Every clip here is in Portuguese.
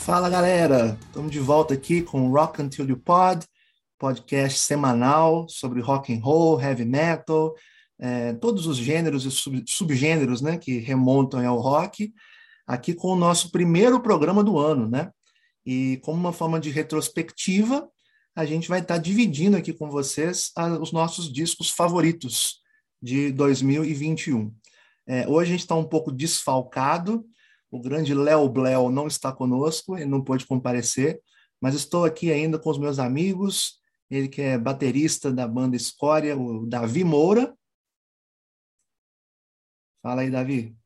Fala galera, estamos de volta aqui com Rock Until You Pod, podcast semanal sobre rock and roll, heavy metal, é, todos os gêneros e sub, subgêneros né, que remontam ao rock, aqui com o nosso primeiro programa do ano, né? E como uma forma de retrospectiva, a gente vai estar dividindo aqui com vocês os nossos discos favoritos de 2021. É, hoje a gente está um pouco desfalcado, o grande Léo Bleu não está conosco, ele não pôde comparecer, mas estou aqui ainda com os meus amigos, ele que é baterista da banda Escória, o Davi Moura. Fala aí, Davi.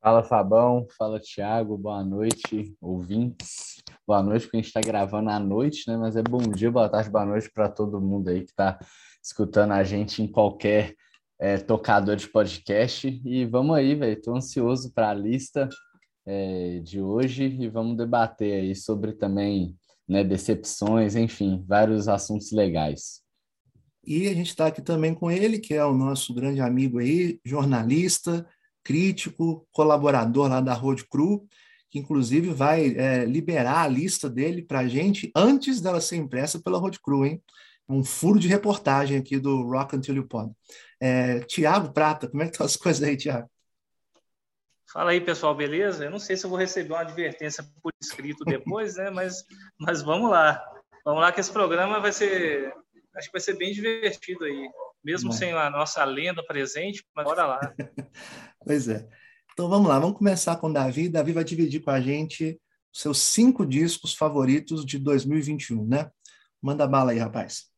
Fala, Fabão. Fala, Thiago. Boa noite, ouvintes. Boa noite, porque a gente está gravando à noite, né? Mas é bom dia, boa tarde, boa noite para todo mundo aí que está escutando a gente em qualquer é, tocador de podcast. E vamos aí, velho. Estou ansioso para a lista é, de hoje e vamos debater aí sobre também né, decepções, enfim, vários assuntos legais. E a gente está aqui também com ele, que é o nosso grande amigo aí, jornalista, crítico, colaborador lá da Road Crew, que inclusive vai é, liberar a lista dele para a gente antes dela ser impressa pela Road Crew, hein? Um furo de reportagem aqui do Rock Until You Pod. É, Tiago Prata, como é que estão as coisas aí, Tiago? Fala aí, pessoal, beleza? Eu não sei se eu vou receber uma advertência por escrito depois, né? Mas, mas vamos lá. Vamos lá que esse programa vai ser, acho que vai ser bem divertido aí, mesmo Bom. sem a nossa lenda presente, mas bora lá. pois é. Então vamos lá, vamos começar com o Davi. Davi vai dividir com a gente seus cinco discos favoritos de 2021, né? Manda bala aí, rapaz.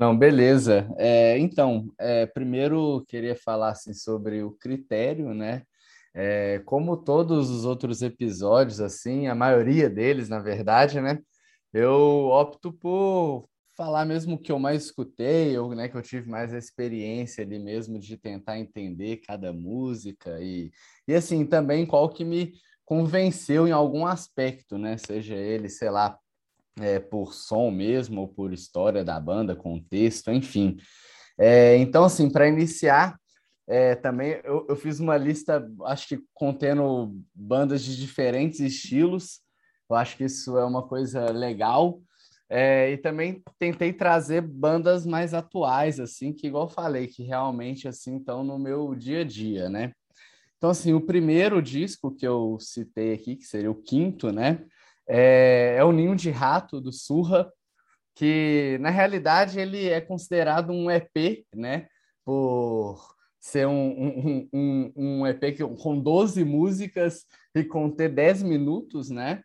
Não, beleza. É, então, é, primeiro queria falar assim, sobre o critério, né? É, como todos os outros episódios, assim, a maioria deles, na verdade, né? Eu opto por falar mesmo o que eu mais escutei, ou né, que eu tive mais experiência ali mesmo de tentar entender cada música e, e assim, também qual que me convenceu em algum aspecto, né? Seja ele, sei lá, é, por som mesmo, ou por história da banda, contexto, enfim. É, então, assim, para iniciar, é, também eu, eu, fiz uma lista, acho que contendo bandas de diferentes estilos. Eu acho que isso é uma coisa legal. É, e também tentei trazer bandas mais atuais, assim, que igual falei, que realmente assim estão no meu dia a dia, né? Então, assim, o primeiro disco que eu citei aqui, que seria o quinto, né? É, é o Ninho de Rato, do Surra, que na realidade ele é considerado um EP, né? Por ser um, um, um, um EP que, com 12 músicas e conter 10 minutos, né?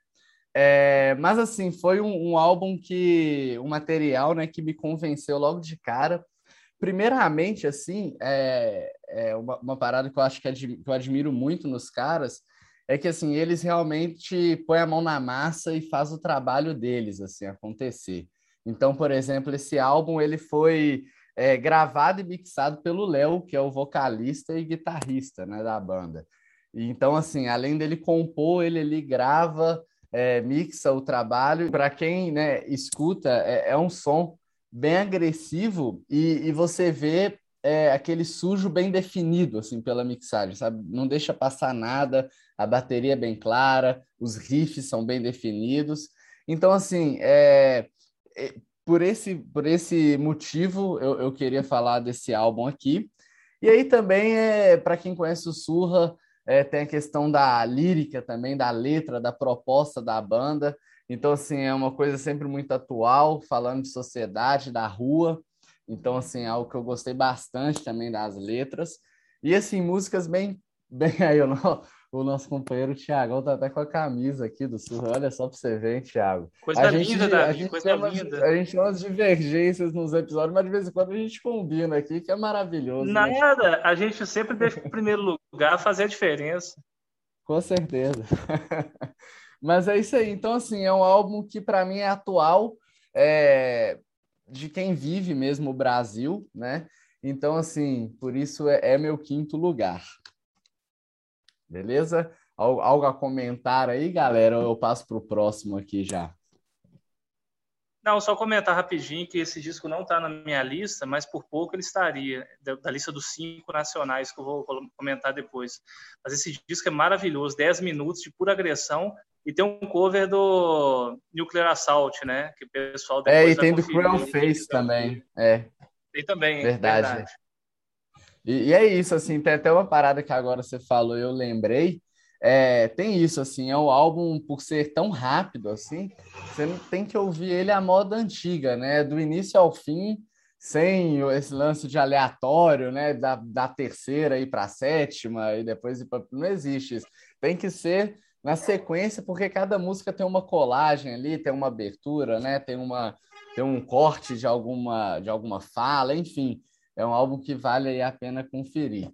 É, mas assim, foi um, um, álbum que, um material, né, que me convenceu logo de cara. Primeiramente, assim, é, é uma, uma parada que eu acho que, que eu admiro muito nos caras, é que assim eles realmente põem a mão na massa e faz o trabalho deles assim acontecer. Então, por exemplo, esse álbum ele foi é, gravado e mixado pelo Léo, que é o vocalista e guitarrista né, da banda. Então, assim, além dele compor, ele, ele grava, é, mixa o trabalho. Para quem né, escuta, é, é, um som bem agressivo e, e você vê é, aquele sujo bem definido, assim, pela mixagem, sabe? Não deixa passar nada, a bateria é bem clara, os riffs são bem definidos. Então, assim, é, é, por, esse, por esse motivo, eu, eu queria falar desse álbum aqui. E aí também, é, para quem conhece o Surra, é, tem a questão da lírica também, da letra, da proposta da banda. Então, assim, é uma coisa sempre muito atual, falando de sociedade, da rua. Então, assim, é algo que eu gostei bastante também das letras. E, assim, músicas bem... Bem aí, eu não, o nosso companheiro Thiago tá até com a camisa aqui do Sul. Olha só para você ver, hein, Thiago. Coisa a linda, gente, Davi, a gente coisa umas, linda. A gente tem umas divergências nos episódios, mas de vez em quando a gente combina aqui, que é maravilhoso. Né? Nada, né? a gente sempre deixa em primeiro lugar fazer a diferença. Com certeza. mas é isso aí. Então, assim, é um álbum que para mim é atual, é, de quem vive mesmo o Brasil, né? Então, assim, por isso é, é meu quinto lugar. Beleza? Algo a comentar aí, galera? Eu passo para o próximo aqui já? Não, só comentar rapidinho que esse disco não está na minha lista, mas por pouco ele estaria, da, da, lista dos cinco nacionais que eu vou comentar depois. Mas esse disco é maravilhoso, 10 minutos de pura agressão, e tem um cover do Nuclear Assault, né? Que o pessoal É, e tem do Cruel Face também, é. Tem também, verdade. verdade. E, e é isso, assim, tem até uma parada que agora você falou, eu lembrei, é, tem isso, assim, é o álbum, por ser tão rápido, assim, você tem que ouvir ele à moda antiga, né? Do início ao fim, sem esse lance de aleatório, né? Da, da terceira ir para a sétima e depois ir. Não existe isso. Tem que ser na sequência, porque cada música tem uma colagem ali, tem uma abertura, né? Tem, uma, tem um corte de alguma, de alguma fala, enfim. É um álbum que vale a pena conferir.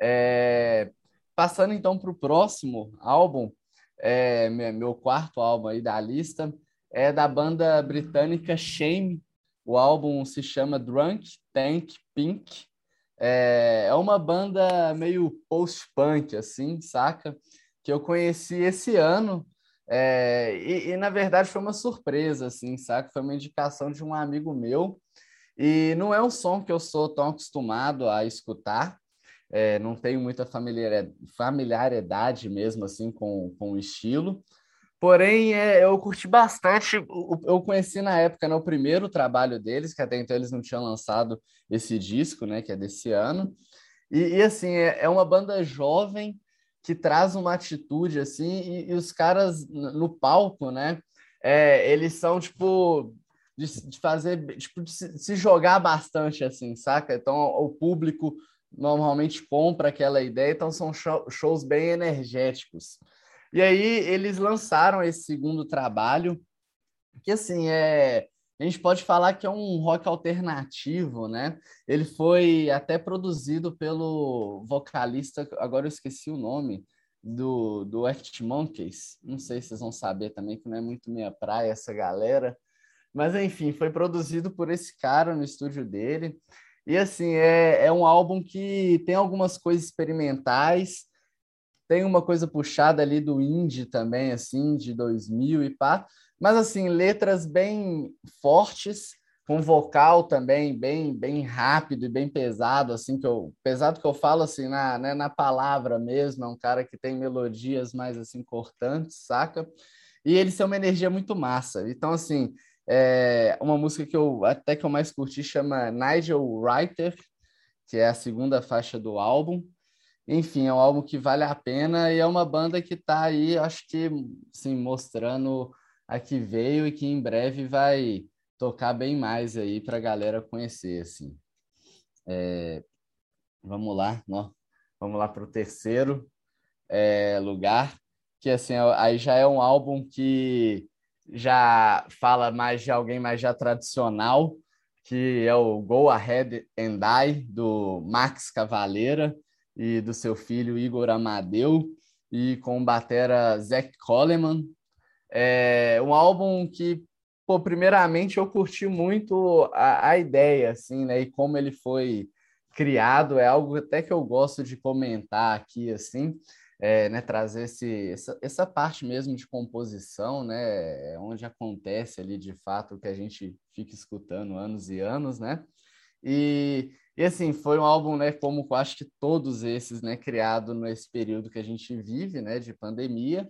É, Passando então para o próximo álbum, é, meu quarto álbum aí da lista, é da banda britânica Shame. O álbum se chama Drunk Tank Pink. É, é uma banda meio post-punk, assim, saca? Que eu conheci esse ano. É, e, e, na verdade, foi uma surpresa, assim, saca? Foi uma indicação de um amigo meu. E não é um som que eu sou tão acostumado a escutar, é, não tenho muita familiaridade mesmo assim com, com o estilo. Porém, é, eu curti bastante. Eu conheci na época né, o primeiro trabalho deles, que até então eles não tinham lançado esse disco, né, que é desse ano. E, e assim, é, é, uma banda jovem que traz uma atitude assim, e, e os caras no palco, né, é, eles são tipo de, de fazer, tipo, de se, se jogar bastante assim, saca? Então, o público normalmente compra aquela ideia, então são shows bem energéticos. E aí eles lançaram esse segundo trabalho, que assim, é, a gente pode falar que é um rock alternativo, né? Ele foi até produzido pelo vocalista, agora eu esqueci o nome, do, do Arctic Monkeys. Não sei se vocês vão saber também, que não é muito minha praia essa galera. Mas enfim, foi produzido por esse cara no estúdio dele. E assim, é, é um álbum que tem algumas coisas experimentais, tem uma coisa puxada ali do indie também, assim, de 2000 e pá, mas assim, letras bem fortes, com vocal também bem bem rápido e bem pesado, assim, que eu, pesado que eu falo assim, na, né, na palavra mesmo, é um cara que tem melodias mais assim cortantes, saca? E ele tem uma energia muito massa. Então, assim, é, uma música que eu até que eu mais curti chama Nigel Writer, que é a segunda faixa do álbum. Enfim, é um álbum que vale a pena e é uma banda que está aí, acho que, sim, mostrando a que veio e que em breve vai tocar bem mais aí para a galera conhecer, assim. É, vamos lá, vamos lá para o terceiro é, lugar, que assim, aí já é um álbum que já fala mais de alguém mais já tradicional, que é o Go Ahead and Die, do Max Cavaleira e do seu filho Igor Amadeu, e com o batera Zach Coleman. É um álbum que, pô, primeiramente eu curti muito a, a ideia, assim, né, e como ele foi criado, é algo até que eu gosto de comentar aqui, assim, é, né, trazer esse, essa, essa parte mesmo de composição, né, onde acontece ali de fato o que a gente fica escutando anos e anos, né? E, e assim, foi um álbum, né, como acho que todos esses, né, criado nesse período que a gente vive, né, de pandemia.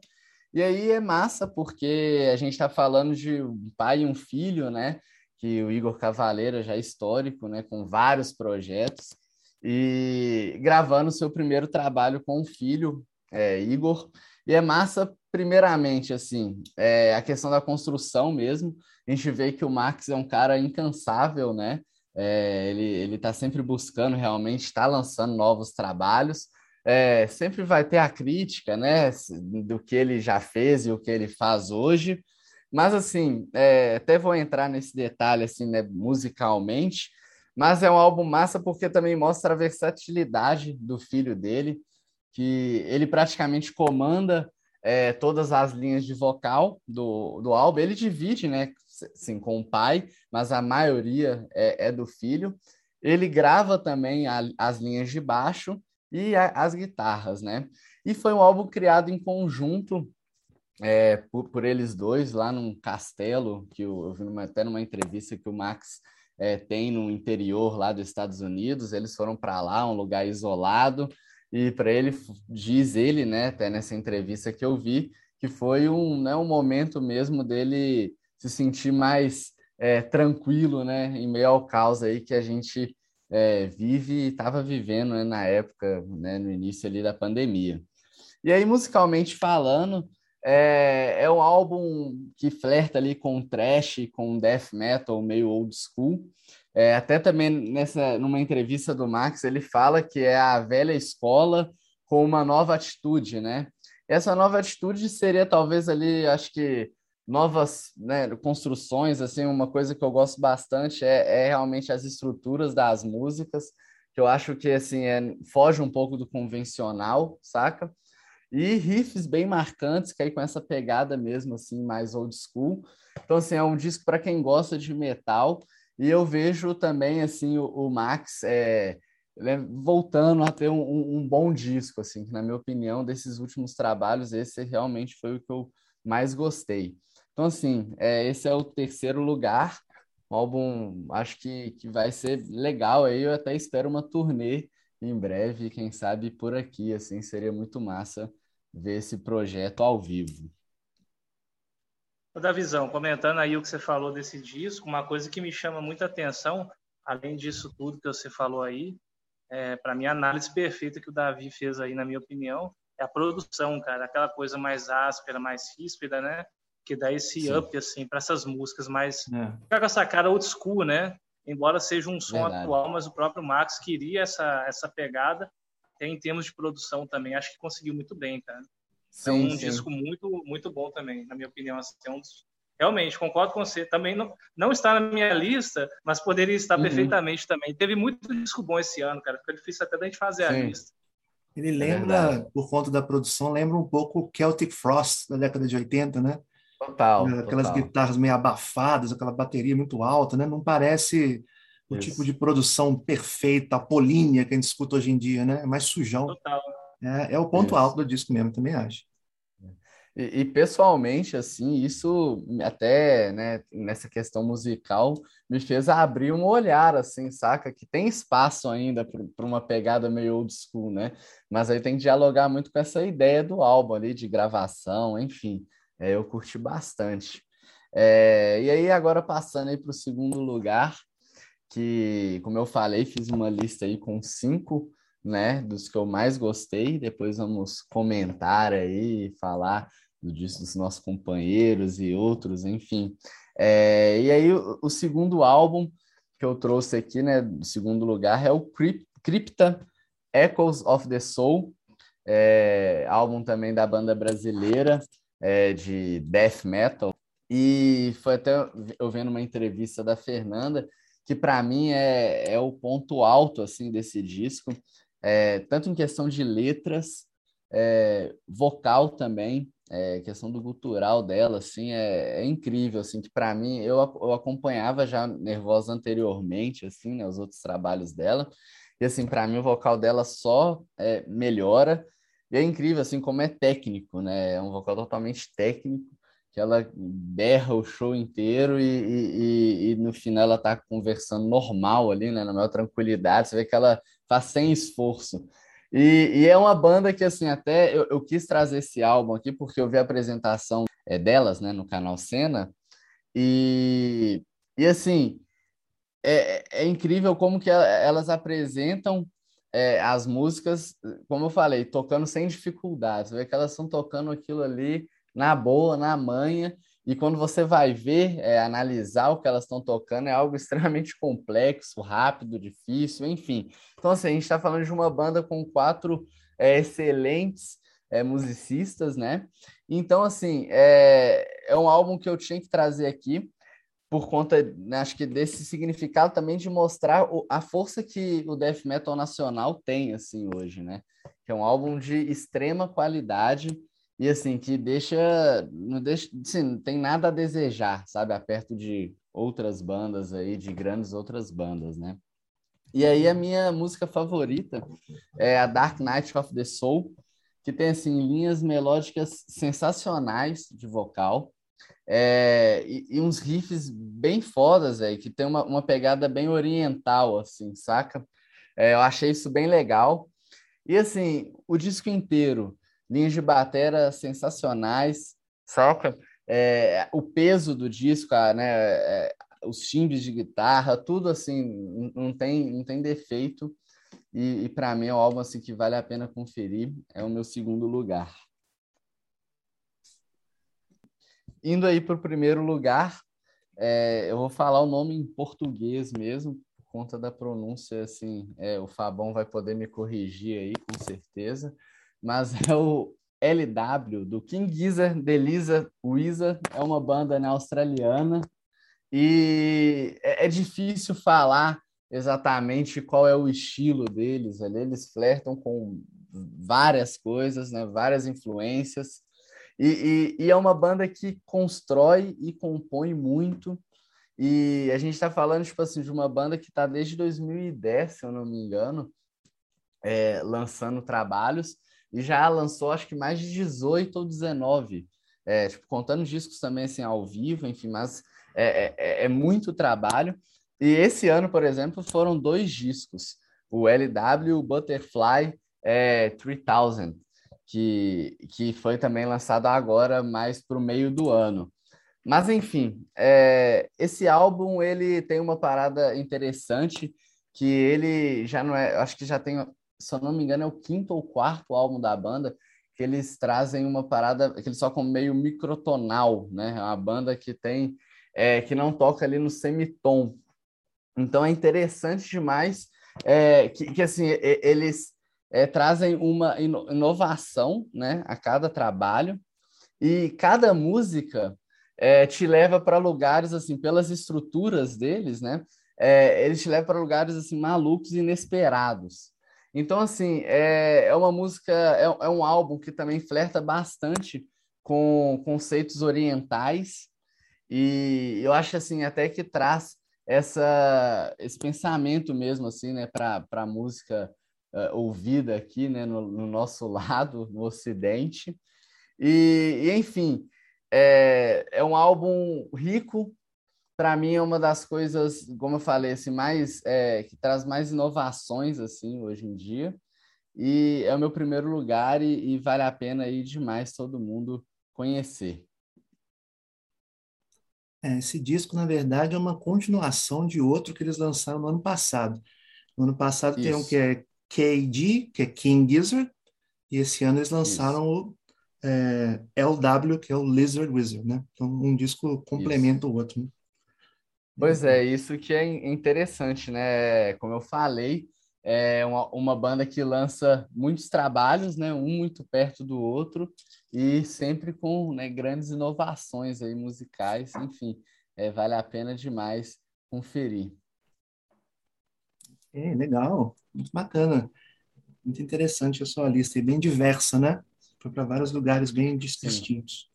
E aí é massa porque a gente está falando de um pai e um filho, né, que o Igor Cavaleira já é histórico, né, com vários projetos e gravando seu primeiro trabalho com o filho, é, Igor. E é massa, primeiramente, assim, é, a questão da construção mesmo. A gente vê que o Max é um cara incansável, né? É, ele está sempre buscando realmente, está lançando novos trabalhos. É, sempre vai ter a crítica, né, do que ele já fez e o que ele faz hoje. Mas assim, é, até vou entrar nesse detalhe assim, né, musicalmente. Mas é um álbum massa porque também mostra a versatilidade do filho dele que ele praticamente comanda é, todas as linhas de vocal do, do álbum. Ele divide, né, sim, com o pai, mas a maioria é, é do filho. Ele grava também a, as linhas de baixo e a, as guitarras, né? E foi um álbum criado em conjunto é, por, por, eles dois lá num castelo, que eu, eu vi numa, até numa entrevista que o Max é, tem no interior lá dos Estados Unidos. Eles foram para lá, um lugar isolado, e para ele, diz ele, né, até nessa entrevista que eu vi, que foi um, né, um momento mesmo dele se sentir mais é, tranquilo, né, em meio ao caos aí que a gente é, vive e estava vivendo né, na época, né, no início ali da pandemia. E aí, musicalmente falando, é, é um álbum que flerta ali com trash, com death metal meio old school. É, até também nessa numa entrevista do Max ele fala que é a velha escola com uma nova atitude, né? Essa nova atitude seria talvez ali, acho que novas né, construções, assim, uma coisa que eu gosto bastante é, é realmente as estruturas das músicas, que eu acho que assim é, foge um pouco do convencional, saca? e riffs bem marcantes, que aí com essa pegada mesmo, assim, mais old school. Então, assim, é um disco para quem gosta de metal, e eu vejo também, assim, o, o Max é, voltando a ter um, um, bom disco, assim, que na minha opinião, desses últimos trabalhos, esse realmente foi o que eu mais gostei. Então, assim, é, esse é o terceiro lugar, um álbum, acho que, que vai ser legal aí, eu até espero uma turnê em breve, quem sabe por aqui, assim, seria muito massa ver esse projeto ao vivo. Da visão, comentando aí o que você falou desse disco, uma coisa que me chama muita atenção, além disso tudo que você falou aí, é, para mim a análise perfeita que o Davi fez aí, na minha opinião, é a produção, cara, aquela coisa mais áspera, mais ríspida, né? Que dá esse Sim. up assim para essas músicas mais é. fica com essa cara old school, né? Embora seja um som Verdade. atual, mas o próprio Max queria essa essa pegada em termos de produção também, acho que conseguiu muito bem, cara. É sim, é um sim. disco muito, muito bom também, na minha opinião. Assim, é um dos... Realmente, concordo com você. Também não, não está na minha lista, mas poderia estar uhum. perfeitamente também. Teve muito disco bom esse ano, cara. Fica difícil até da gente fazer sim. a lista. Ele lembra, é por conta da produção, lembra um pouco o Celtic Frost da década de 80, né? Total. Aquelas total. guitarras meio abafadas, aquela bateria muito alta, né? Não parece o Isso. tipo de produção perfeita, apolínea que a gente escuta hoje em dia, né? É mais sujão. Total. É, é o ponto Isso. alto do disco mesmo, também acho. E, e, pessoalmente, assim, isso até, né, nessa questão musical, me fez abrir um olhar, assim, saca? Que tem espaço ainda para uma pegada meio old school, né? Mas aí tem que dialogar muito com essa ideia do álbum ali, de gravação, enfim. É, eu curti bastante. É, e aí, agora passando aí para o segundo lugar, que, como eu falei, fiz uma lista aí com cinco, né, dos que eu mais gostei. Depois vamos comentar aí, falar do disco dos nossos companheiros e outros, enfim. É, e aí, o, o, segundo álbum que eu trouxe aqui, né, do segundo lugar, é o Crypta Echoes of the Soul, é, álbum também da banda brasileira é, de death metal. E foi até eu vendo uma entrevista da Fernanda que para mim é, é o ponto alto assim desse disco, é, tanto em questão de letras, é, vocal também, é, questão do gutural dela, assim, é, é incrível, assim, que para mim, eu, eu acompanhava já Nervosa anteriormente, assim, né, os outros trabalhos dela, e assim, para mim o vocal dela só é, melhora, e é incrível, assim, como é técnico, né, é um vocal totalmente técnico, que ela berra o show inteiro e, e, e, no final ela tá conversando normal ali, né, na maior tranquilidade, você vê que ela faz sem esforço. E, e é uma banda que, assim, até eu, eu, quis trazer esse álbum aqui porque eu vi a apresentação é, delas, né, no canal Cena, e, e assim, é, é incrível como que elas apresentam é, as músicas, como eu falei, tocando sem dificuldades, você vê que elas estão tocando aquilo ali na boa, na manha, e quando você vai ver, é, analisar o que elas estão tocando, é algo extremamente complexo, rápido, difícil, enfim. Então, assim, a gente está falando de uma banda com quatro é, excelentes é, musicistas, né? Então, assim, é, é um álbum que eu tinha que trazer aqui por conta, né, acho que desse significado também de mostrar o, a força que o death metal nacional tem, assim, hoje, né? Que é um álbum de extrema qualidade, e assim, que deixa, não deixa, assim, não tem nada a desejar, sabe, perto de outras bandas aí, de grandes outras bandas, né? E aí a minha música favorita é a Dark Knight of the Soul, que tem assim linhas melódicas sensacionais de vocal. É, e, e, uns riffs bem fodas, aí, que tem uma, uma pegada bem oriental, assim, saca? É, eu achei isso bem legal. E assim, o disco inteiro, linhas de batera sensacionais, saca? É, o peso do disco, né? É, os timbres de guitarra, tudo assim, não tem, não tem defeito. E, e para mim é um álbum assim, que vale a pena conferir. É o meu segundo lugar. Indo aí para o primeiro lugar, é, eu vou falar o nome em português mesmo, por conta da pronúncia, assim, é, o Fabão vai poder me corrigir aí, com certeza, mas é o LW, do King Gizzard, Delisa Wizard, é uma banda né, australiana, e é, é difícil falar exatamente qual é o estilo deles ali, eles flertam com várias coisas, né, várias influências, e, e, e, é uma banda que constrói e compõe muito. E a gente está falando, tipo assim, de uma banda que está desde 2010, se eu não me engano, é, lançando trabalhos. E já lançou, acho que mais de 18 ou 19. É, tipo, contando discos também, assim, ao vivo, enfim, mas é, é, é, é muito trabalho. E esse ano, por exemplo, foram dois discos. O LW Butterfly é, 3000, que, que foi também lançado agora, mais para o meio do ano. Mas, enfim, é, esse álbum ele tem uma parada interessante, que ele já não é, acho que já tem, se eu não me engano, é o quinto ou quarto álbum da banda, que eles trazem uma parada, que eles tocam meio microtonal, né? É uma banda que tem, é, que não toca ali no semitom. Então é interessante demais é, que, que assim, eles é, trazem uma inovação né, a cada trabalho. E cada música é, te leva para lugares assim pelas estruturas deles né é, eles te levam para lugares assim malucos inesperados. Então assim é, é uma música é, é um álbum que também flerta bastante com conceitos orientais. E eu acho assim até que traz essa esse pensamento mesmo assim né para para música uh, ouvida aqui, né, no, no, nosso lado, no Ocidente. E, e enfim, é, é um álbum rico. Para mim é uma das coisas, como eu falei, assim, mais é, que traz mais inovações assim hoje em dia. E é o meu primeiro lugar e, e vale a pena aí demais todo mundo conhecer. É, esse disco, na verdade, é uma continuação de outro que eles lançaram no ano passado. No ano passado Isso. tem um que é KD, que é King Gizzard, e esse ano eles lançaram Isso. o é, LW, que é o Lizard Wizard, né? Então, um disco complementa isso. o outro. Né? Pois é, isso que é interessante, né? Como eu falei, é uma, uma banda que lança muitos trabalhos, né? Um muito perto do outro e sempre com né, grandes inovações aí musicais, enfim, é, vale a pena demais conferir. É, legal, muito bacana. Muito interessante a sua lista, e bem diversa, né? Foi para vários lugares bem distintos.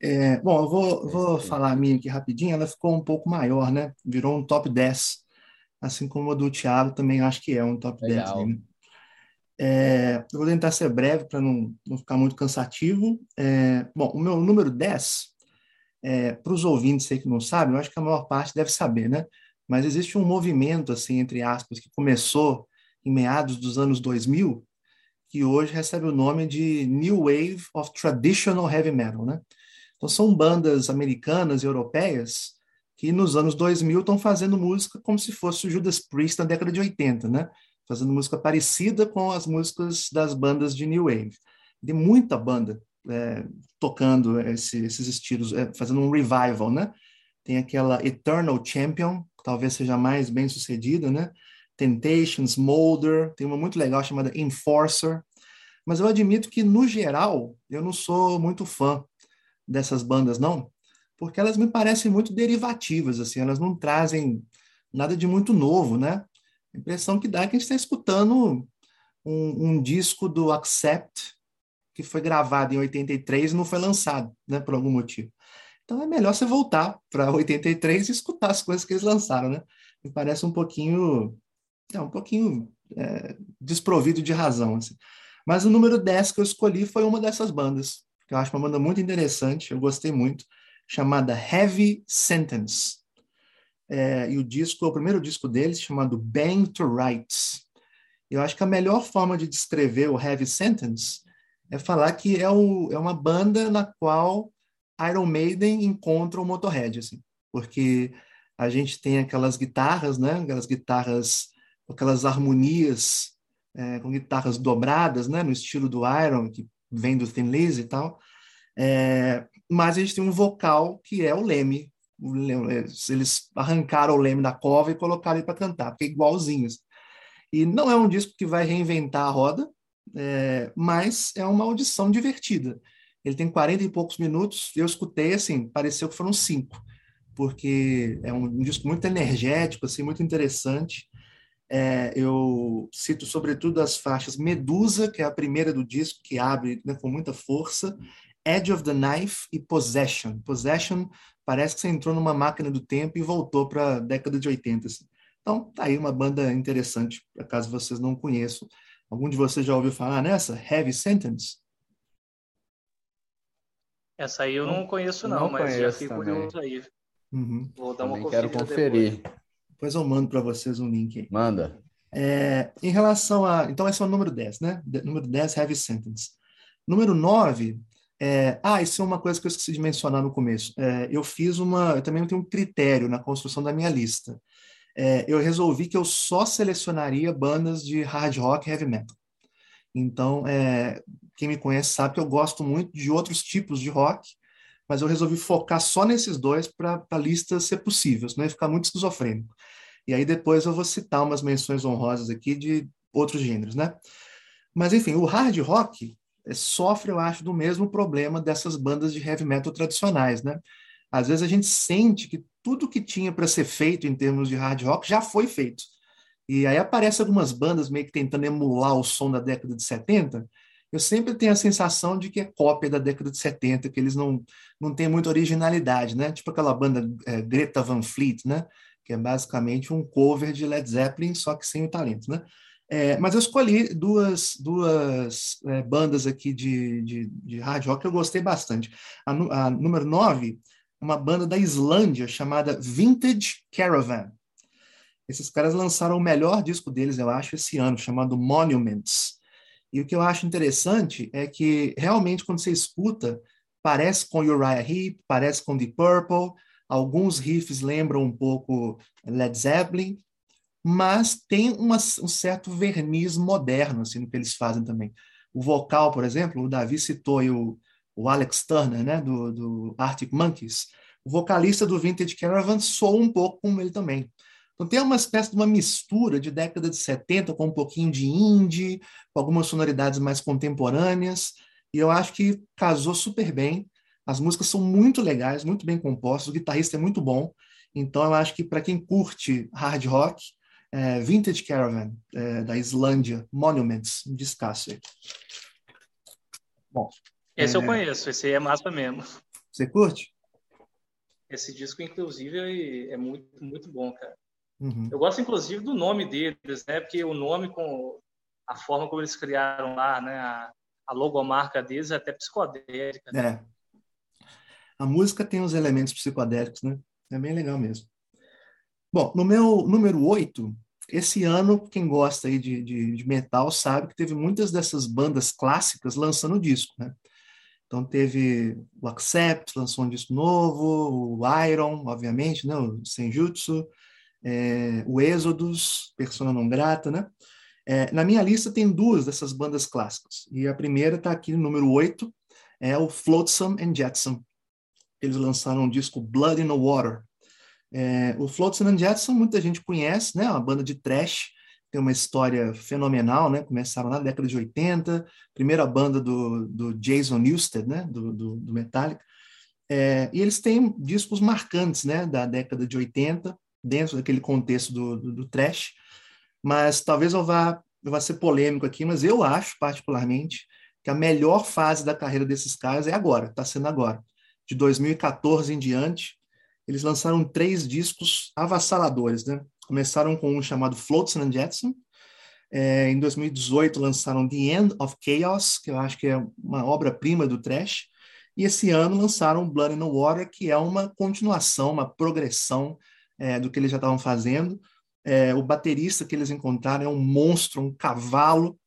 É, bom, eu vou, vou falar a minha aqui rapidinho, ela ficou um pouco maior, né? Virou um top 10, assim como a do Thiago também acho que é um top Legal. 10. Né? É, eu vou tentar ser breve para não, não ficar muito cansativo. É, bom, o meu número 10, é, para os ouvintes aí que não sabem, eu acho que a maior parte deve saber, né? Mas existe um movimento, assim, entre aspas, que começou em meados dos anos 2000, que hoje recebe o nome de New Wave of Traditional Heavy Metal, né? Então são bandas americanas e europeias que nos anos 2000 estão fazendo música como se fosse o Judas Priest na década de 80, né? Fazendo música parecida com as músicas das bandas de New Wave. Tem muita banda é, tocando esse, esses estilos, é, fazendo um revival, né? Tem aquela Eternal Champion, talvez seja mais bem sucedida, né? Temptations, Molder, tem uma muito legal chamada Enforcer. Mas eu admito que, no geral, eu não sou muito fã dessas bandas, não, porque elas me parecem muito derivativas, assim, elas não trazem nada de muito novo, né? A impressão que dá é que a gente está escutando um, um, disco do Accept, que foi gravado em 83 e não foi lançado, né, por algum motivo. Então é melhor você voltar para 83 e escutar as coisas que eles lançaram, né? Me parece um pouquinho, é, um pouquinho é, desprovido de razão. Assim. Mas o número 10 que eu escolhi foi uma dessas bandas, que eu acho uma banda muito interessante, eu gostei muito, chamada Heavy Sentence. É, e o disco, o primeiro disco deles, chamado Bang to Rights. Eu acho que a melhor forma de descrever o Heavy Sentence é falar que é, o, é uma banda na qual Iron Maiden encontra o Motorhead, assim, porque a gente tem aquelas guitarras, né, aquelas guitarras, aquelas harmonias é, com guitarras dobradas, né, no estilo do Iron, que vem do Thin Lizzy e tal, é, mas a gente tem um vocal que é o Leme, é, eles arrancaram o Leme da cova e colocaram ele para cantar, porque é igualzinho. Assim. E não é um disco que vai reinventar a roda, é, mas é uma audição divertida. Ele tem 40 e poucos minutos, eu escutei assim, pareceu que foram cinco, porque é um, disco muito energético, assim, muito interessante. É, eu cito sobretudo as faixas Medusa, que é a primeira do disco, que abre né, com muita força, Edge of the Knife e Possession. Possession parece que você entrou numa máquina do tempo e voltou para a década de 80. Assim. Então, tá aí uma banda interessante, caso vocês não conheçam. Algum de vocês já ouviu falar nessa? Heavy Sentence? Essa aí eu não conheço, não, não mas conheço já fico curioso aí. Uhum. Vou dar também uma quero conferir. Depois, depois eu mando para vocês um link aí. Manda. É, em relação a. Então, esse é o número 10, né? Número 10, Heavy Sentence. Número 9. É, ah, isso é uma coisa que eu esqueci de mencionar no começo. É, eu fiz uma. Eu também tenho um critério na construção da minha lista é, eu resolvi que eu só selecionaria bandas de hard rock e heavy metal. Então, é, quem me conhece sabe que eu gosto muito de outros tipos de rock, mas eu resolvi focar só nesses dois para a lista ser possível, senão ia ficar muito esquizofrênico. E aí depois eu vou citar umas menções honrosas aqui de outros gêneros, né? Mas enfim, o hard rock é, sofre, eu acho, do mesmo problema dessas bandas de heavy metal tradicionais, né? Às vezes a gente sente que tudo que tinha para ser feito em termos de hard rock já foi feito. E aí aparecem algumas bandas meio que tentando emular o som da década de 70. Eu sempre tenho a sensação de que é cópia da década de 70, que eles não, não têm muita originalidade, né? Tipo aquela banda é, Greta Van Fleet, né? Que é basicamente um cover de Led Zeppelin, só que sem o talento, né? É, mas eu escolhi duas, duas é, bandas aqui de, de, de, hard rock que eu gostei bastante. A, a número 9 uma banda da Islândia chamada Vintage Caravan. Esses caras lançaram o melhor disco deles, eu acho, esse ano, chamado Monuments. E o que eu acho interessante é que realmente quando você escuta, parece com Uriah Heep, parece com Deep Purple, alguns riffs lembram um pouco Led Zeppelin, mas tem uma, um certo verniz moderno assim, no que eles fazem também. O vocal, por exemplo, o Davi citou o, o Alex Turner, né, do, do Arctic Monkeys, o vocalista do Vintage Caravan soa um pouco como ele também. Então tem uma espécie de uma mistura de década de 70 com um pouquinho de indie, com algumas sonoridades mais contemporâneas, e eu acho que casou super bem. As músicas são muito legais, muito bem compostas, o guitarrista é muito bom, então eu acho que para quem curte hard rock, é, Vintage Caravan, é, da Islândia, Monuments, um descasso aí. Bom, esse é... eu conheço, esse aí é massa mesmo. Você curte? Esse disco, inclusive, é muito, muito bom, cara. Uhum. Eu gosto, inclusive, do nome deles, né? Porque o nome com a forma como eles criaram lá, né? A, a logomarca deles é até psicodélica. Né? É. A música tem os elementos psicodélicos, né? É bem legal mesmo. Bom, no meu número 8, esse ano, quem gosta aí de, de, de, metal sabe que teve muitas dessas bandas clássicas lançando disco, né? Então teve o Accept, lançou um disco novo, o Iron, obviamente, né? o Senjutsu, é, o Exodus, Persona Non Grata, né? É, na minha lista tem duas dessas bandas clássicas. E a primeira está aqui número 8, é o Flotsam and Jetsam. Eles lançaram um disco Blood in the Water. É, o Flotsam and Jetsam muita gente conhece, né? Uma banda de trash tem uma história fenomenal, né? Começaram na década de 80, primeira banda do, do Jason Newsted, né? Do, do, do Metallica. É, e eles têm discos marcantes, né? Da década de 80, dentro daquele contexto do, do, do trash. Mas talvez eu vá, eu vá ser polêmico aqui, mas eu acho, particularmente, que a melhor fase da carreira desses caras é agora, está sendo agora. De 2014 em diante, eles lançaram três discos avassaladores, né? Começaram com um chamado Flotsam and Jetsam, É, em 2018 lançaram The End of Chaos, que eu acho que é uma obra-prima do trash. E esse ano lançaram Blood in the Water, que é uma continuação, uma progressão é, do que eles já estavam fazendo. É, o baterista que eles encontraram é um monstro, um cavalo.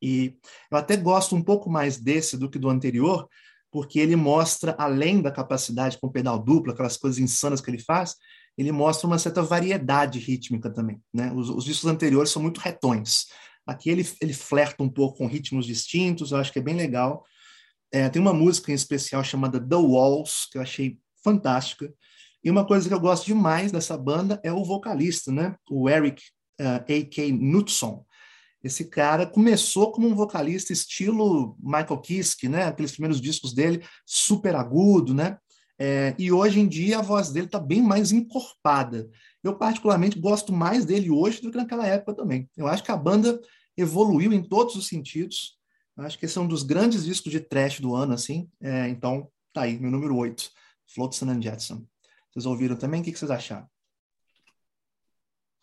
E eu até gosto um pouco mais desse do que do anterior, porque ele mostra, além da capacidade com pedal duplo, aquelas coisas insanas que ele faz, ele mostra uma certa variedade rítmica também. Né? Os, os discos anteriores são muito retões. Aqui ele, ele flerta um pouco com ritmos distintos, eu acho que é bem legal. É, tem uma música em especial chamada The Walls, que eu achei fantástica. E uma coisa que eu gosto demais dessa banda é o vocalista, né? O Eric uh, A.K. Knudson. Esse cara começou como um vocalista estilo Michael Kiske, né? Aqueles primeiros discos dele, super agudo, né? É, e hoje em dia a voz dele está bem mais encorpada. Eu particularmente gosto mais dele hoje do que naquela época também. Eu acho que a banda evoluiu em todos os sentidos. Acho que esse é um dos grandes discos de trash do ano, assim. É, então, tá aí, meu número 8, Flotsam and Jetsam. Vocês ouviram também? O que, que vocês acharam?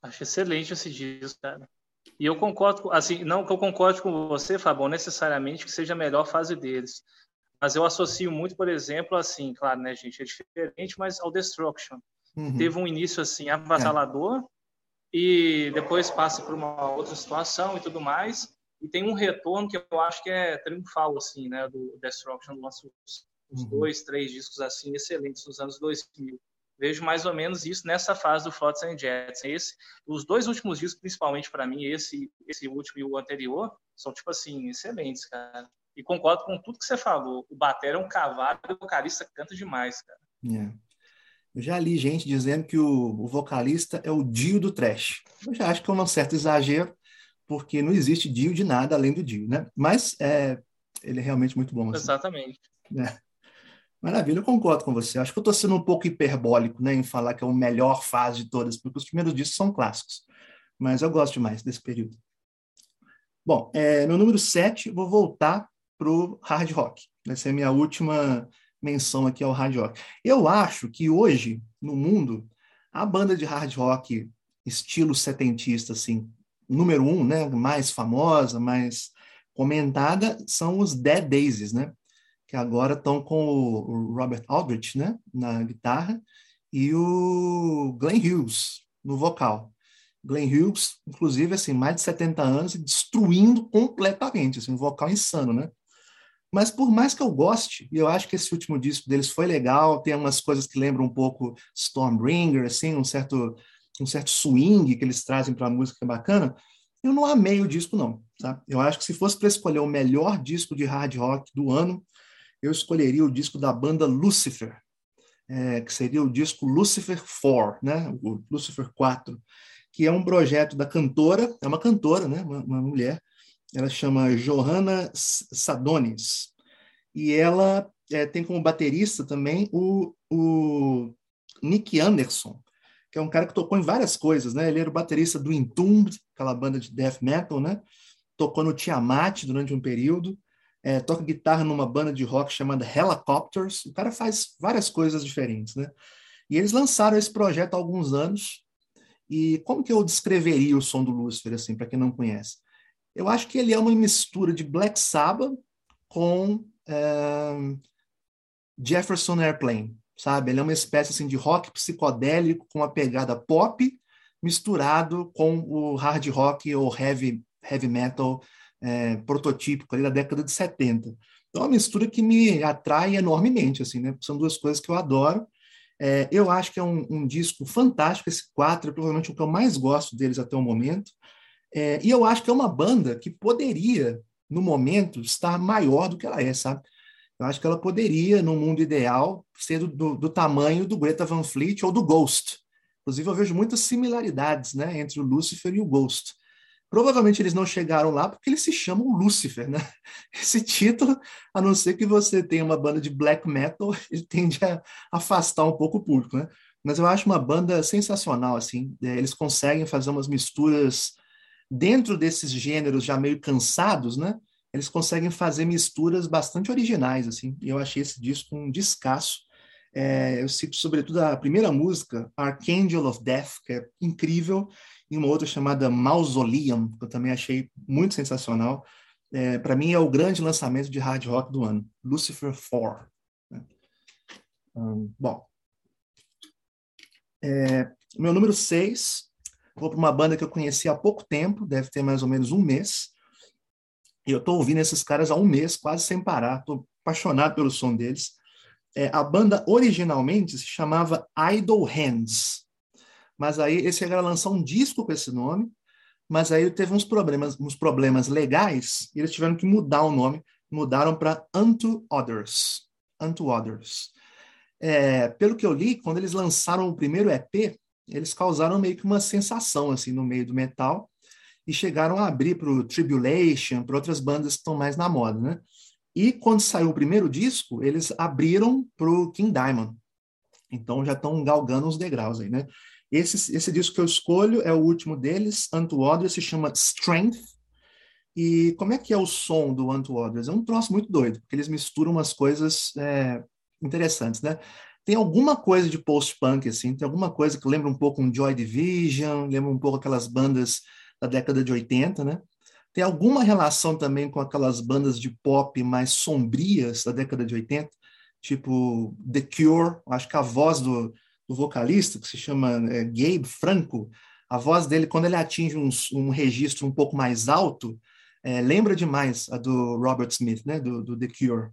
Acho excelente esse disco, cara. E eu concordo, assim, não que eu concorde com você, Fabão, necessariamente que seja a melhor fase deles. Mas eu associo muito, por exemplo, assim, claro, né, gente, é diferente, mas ao Destruction. Uhum. Teve um início, assim, avassalador, é. e depois passa por uma outra situação e tudo mais. E tem um retorno que eu acho que é triunfal, assim, né, do Destruction, lança os, os uhum. dois, três discos, assim, excelentes nos anos 2000. Vejo mais ou menos isso nessa fase do Flotsam and Jets. Esse, os dois últimos discos, principalmente para mim, esse, esse último e o anterior, são, tipo assim, excelentes, cara. E concordo com tudo que você falou. O Batera é um cavalo e o vocalista canta demais, cara. É. Eu já li gente dizendo que o, o, vocalista é o Dio do trash. Eu já acho que é um certo exagero, porque não existe Dio de nada além do Dio, né? Mas é, ele é realmente muito bom. Assim. Exatamente. É. Maravilha, eu concordo com você. Acho que eu estou sendo um pouco hiperbólico né, em falar que é a melhor fase de todas, porque os primeiros discos são clássicos. Mas eu gosto demais desse período. Bom, é, no número 7, vou voltar para o hard rock. Essa é a minha última menção aqui ao hard rock. Eu acho que hoje, no mundo, a banda de hard rock estilo setentista, assim, número um, né, mais famosa, mais comentada, são os Dead Daisies, né? Que agora estão com o Robert Aldrich, né, na guitarra, e o Glenn Hughes no vocal. Glenn Hughes, inclusive, assim, mais de 70 anos e destruindo completamente, assim, um vocal insano, né? Mas por mais que eu goste, e eu acho que esse último disco deles foi legal, tem umas coisas que lembram um pouco Stormbringer, assim, um certo um certo swing que eles trazem para a música que é bacana, eu não amei o disco não, tá? Eu acho que se fosse para escolher o melhor disco de hard rock do ano, eu escolheria o disco da banda Lucifer, é, que seria o disco Lucifer 4, né? O Lucifer 4, que é um projeto da cantora, é uma cantora, né? Uma, uma mulher ela chama Johanna Sadonis, e ela é, tem como baterista também o, o Nick Anderson, que é um cara que tocou em várias coisas, né? Ele era o baterista do Entombed, aquela banda de death metal, né? Tocou no Tiamat durante um período, é, toca guitarra numa banda de rock chamada Helicopters. O cara faz várias coisas diferentes, né? E eles lançaram esse projeto há alguns anos. E como que eu descreveria o som do Lucifer, assim, para quem não conhece? Eu acho que ele é uma mistura de Black Sabbath com é, Jefferson Airplane, sabe? Ele é uma espécie assim, de rock psicodélico com uma pegada pop misturado com o hard rock ou heavy, heavy metal é, prototípico ali da década de 70. Então, é uma mistura que me atrai enormemente, assim, né? São duas coisas que eu adoro. É, eu acho que é um, um, disco fantástico, esse quatro, é provavelmente o que eu mais gosto deles até o momento. É, e eu acho que é uma banda que poderia, no momento, estar maior do que ela é, sabe? Eu acho que ela poderia, no mundo ideal, ser do, do, do tamanho do Greta Van Fleet ou do Ghost. Inclusive, eu vejo muitas similaridades né, entre o Lucifer e o Ghost. Provavelmente eles não chegaram lá porque eles se chamam Lucifer, né? Esse título, a não ser que você tenha uma banda de black metal, ele tende a afastar um pouco o público, né? Mas eu acho uma banda sensacional, assim. É, eles conseguem fazer umas misturas dentro desses gêneros já meio cansados, né? Eles conseguem fazer misturas bastante originais, assim. E eu achei esse disco um descasso. É, eu cito sobretudo a primeira música, Archangel of Death, que é incrível, e uma outra chamada Mausoleum, que eu também achei muito sensacional. É, Para mim, é o grande lançamento de hard rock do ano, Lucifer 4. Né? Um, bom, é, meu número 6, vou para uma banda que eu conheci há pouco tempo, deve ter mais ou menos um mês, e eu estou ouvindo esses caras há um mês, quase sem parar, estou apaixonado pelo som deles. É, a banda originalmente se chamava Idle Hands, mas aí esse era lançar um disco com esse nome, mas aí teve uns problemas, uns problemas legais, e eles tiveram que mudar o nome, mudaram para Unto Others. Unto Others. É, pelo que eu li, quando eles lançaram o primeiro EP, eles causaram meio que uma sensação assim no meio do metal e chegaram a abrir para o Tribulation, para outras bandas que estão mais na moda, né? E quando saiu o primeiro disco, eles abriram para o King Diamond. Então já estão galgando os degraus aí, né? Esse, esse disco que eu escolho é o último deles, Unto Others, se chama Strength. E como é que é o som do Unto Others? É um troço muito doido, porque eles misturam umas coisas é, interessantes, né? Tem alguma coisa de post-punk, assim, tem alguma coisa que lembra um pouco um Joy Division, lembra um pouco aquelas bandas da década de 80, né? Tem alguma relação também com aquelas bandas de pop mais sombrias da década de 80, tipo The Cure, acho que a voz do, do vocalista, que se chama é, Gabe Franco, a voz dele, quando ele atinge um, um registro um pouco mais alto, é, lembra demais a do Robert Smith, né, do, do The Cure.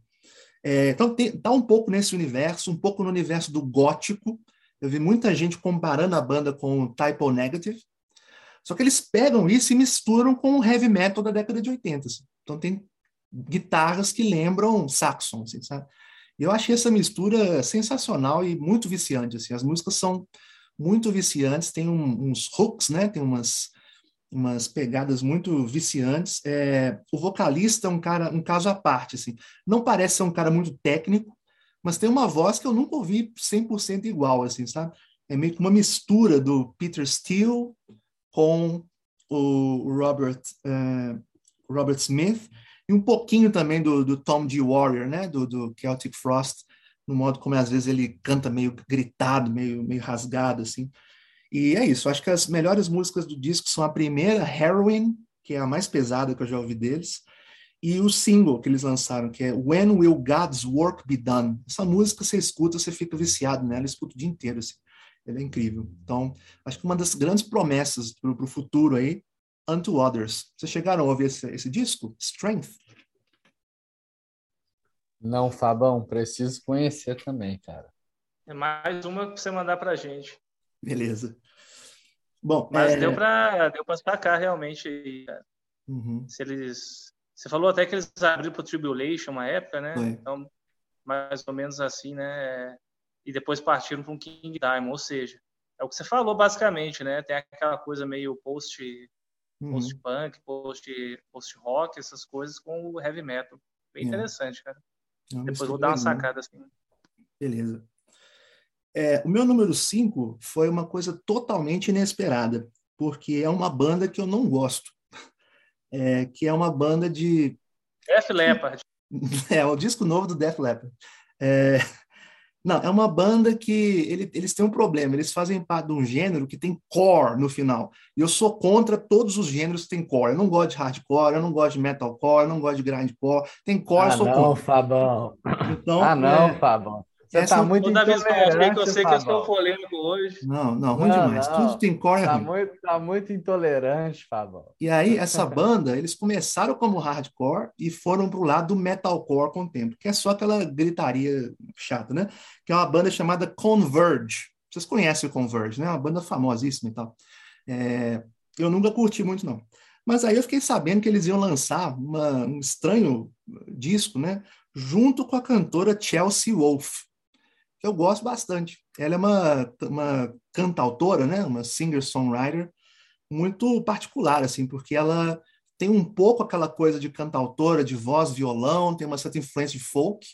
É, então, está um pouco nesse universo, um pouco no universo do gótico. Eu vi muita gente comparando a banda com o Typo Negative, só que eles pegam isso e misturam com o heavy metal da década de 80. Assim. Então, tem guitarras que lembram Saxon, assim, sabe? Eu achei essa mistura sensacional e muito viciante. Assim. As músicas são muito viciantes, tem um, uns hooks, né? Tem umas, umas pegadas muito viciantes. É, o vocalista é um cara, um caso à parte, assim. Não parece ser um cara muito técnico, mas tem uma voz que eu nunca ouvi 100% igual, assim, sabe? É meio que uma mistura do Peter Steele com o Robert, uh, Robert Smith e um pouquinho também do, do Tom G. Warrior, né? Do, do, Celtic Frost, no modo como às vezes ele canta meio gritado, meio, meio rasgado, assim. E é isso, acho que as melhores músicas do disco são a primeira, Heroin, que é a mais pesada que eu já ouvi deles, e o single que eles lançaram, que é When Will God's Work Be Done? Essa música você escuta, você fica viciado nela, escuta o dia inteiro, assim. É incrível. Então, acho que uma das grandes promessas para o futuro aí Unto Others. Vocês chegaram a ouvir esse, esse disco? Strength? Não, Fabão, preciso conhecer também, cara. É mais uma que você mandar pra gente. Beleza. Bom, mas é... deu para deu para sacar realmente. Uhum. Se eles, você falou até que eles abriram para Tribulation uma época, né? Foi. Então, mais ou menos assim, né? E depois partiram para um King Diamond, ou seja, é o que você falou basicamente, né? Tem aquela coisa meio post uhum. post-punk, post-rock, essas coisas com o heavy metal. Bem é. interessante, cara. Não, Depois vou dar uma sacada assim. Beleza. É, o meu número 5 foi uma coisa totalmente inesperada, porque é uma banda que eu não gosto. É, que é uma banda de. Def Leppard. É, o disco novo do Def Leppard. É, não, é uma banda que ele, eles têm um problema, eles fazem parte de um gênero que tem core no final. E eu sou contra todos os gêneros que tem core. Eu não gosto de hardcore, eu não gosto de metalcore, eu não gosto de grindcore. Tem core, ah, eu sou não, contra. Fabão. Então, ah, não, é... Fabão. Você tá muito Toda vez que eu que eu sei que eu estou polêmico hoje. Não, não, ruim não, demais. Não. Tudo tem core tá ruim. Muito, tá muito intolerante, Fábio. E aí, essa banda, eles começaram como hardcore e foram pro lado do metalcore com o tempo, que é só aquela gritaria chata, né? Que é uma banda chamada Converge. Vocês conhecem o Converge, né? Uma banda famosíssima e tal. É, eu nunca curti muito, não. Mas aí eu fiquei sabendo que eles iam lançar uma, um estranho disco, né? Junto com a cantora Chelsea Wolfe eu gosto bastante. Ela é uma, uma cantautora, né? uma singer-songwriter muito particular, assim, porque ela tem um pouco aquela coisa de cantautora, de voz, violão, tem uma certa influência de folk,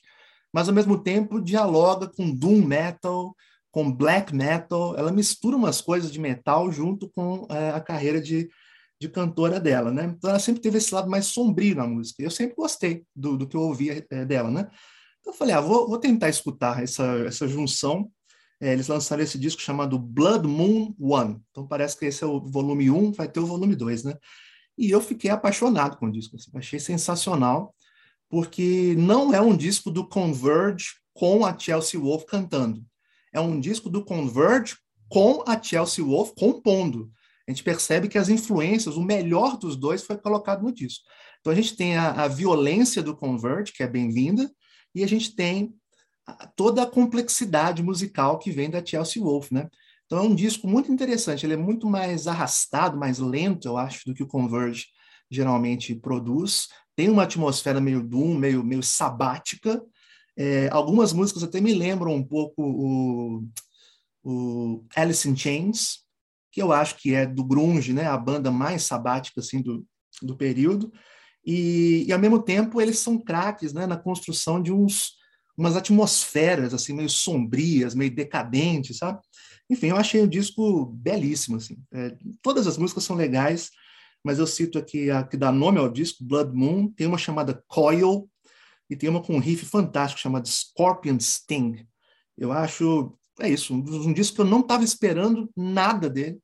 mas ao mesmo tempo dialoga com doom metal, com black metal, ela mistura umas coisas de metal junto com é, a carreira de, de cantora dela, né? Então ela sempre teve esse lado mais sombrio na música. Eu sempre gostei do, do que eu ouvia é, dela, né? Eu falei, ah, vou, vou tentar escutar essa, essa junção. É, eles lançaram esse disco chamado Blood Moon One. Então parece que esse é o volume 1, vai ter o volume 2, né? E eu fiquei apaixonado com o disco, assim, achei sensacional, porque não é um disco do Converge com a Chelsea Wolf cantando. É um disco do Converge com a Chelsea Wolf compondo. A gente percebe que as influências, o melhor dos dois foi colocado no disco. Então a gente tem a, a violência do Converge, que é bem-vinda, e a gente tem toda a complexidade musical que vem da Chelsea Wolf, né? Então é um disco muito interessante, ele é muito mais arrastado, mais lento, eu acho, do que o Converge geralmente produz. Tem uma atmosfera meio doom, meio, meio sabática. É, algumas músicas até me lembram um pouco o, o Alice in Chains, que eu acho que é do grunge, né? A banda mais sabática assim do, do período. E, e ao mesmo tempo eles são craques, né? Na construção de uns umas atmosferas assim meio sombrias, meio decadentes, sabe? Enfim, eu achei o disco belíssimo, assim. É, todas as músicas são legais, mas eu cito aqui a que dá nome ao disco, Blood Moon, tem uma chamada Coil e tem uma com um riff fantástico chamado Scorpion Sting. Eu acho, é isso, um, um disco que eu não estava esperando nada dele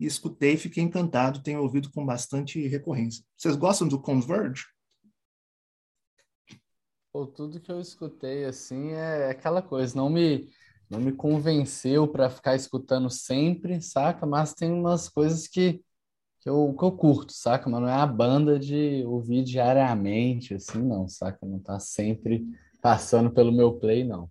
e escutei, fiquei encantado, tenho ouvido com bastante recorrência. Vocês gostam do Converge? Pô, tudo que eu escutei assim é aquela coisa, não me não me convenceu para ficar escutando sempre, saca? Mas tem umas coisas que, que, eu, que eu curto, saca? Mas não é a banda de ouvir diariamente, assim, não, saca? Não tá sempre passando pelo meu play, não.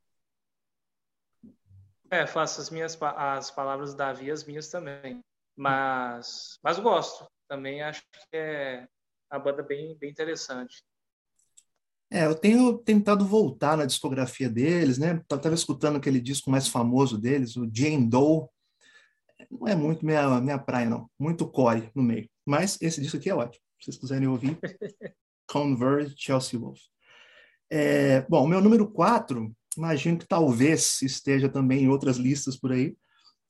É, faço as minhas as palavras da Davi as minhas também. Mas, mas gosto. Também acho que é a banda bem, bem interessante. É, eu tenho tentado voltar na discografia deles, né? Estava escutando aquele disco mais famoso deles, o Jane Doe. Não é muito minha, minha praia, não. Muito core no meio. Mas esse disco aqui é ótimo. Se vocês quiserem ouvir, Converge Chelsea Wolf. É, bom, meu número 4, imagino que talvez esteja também em outras listas por aí,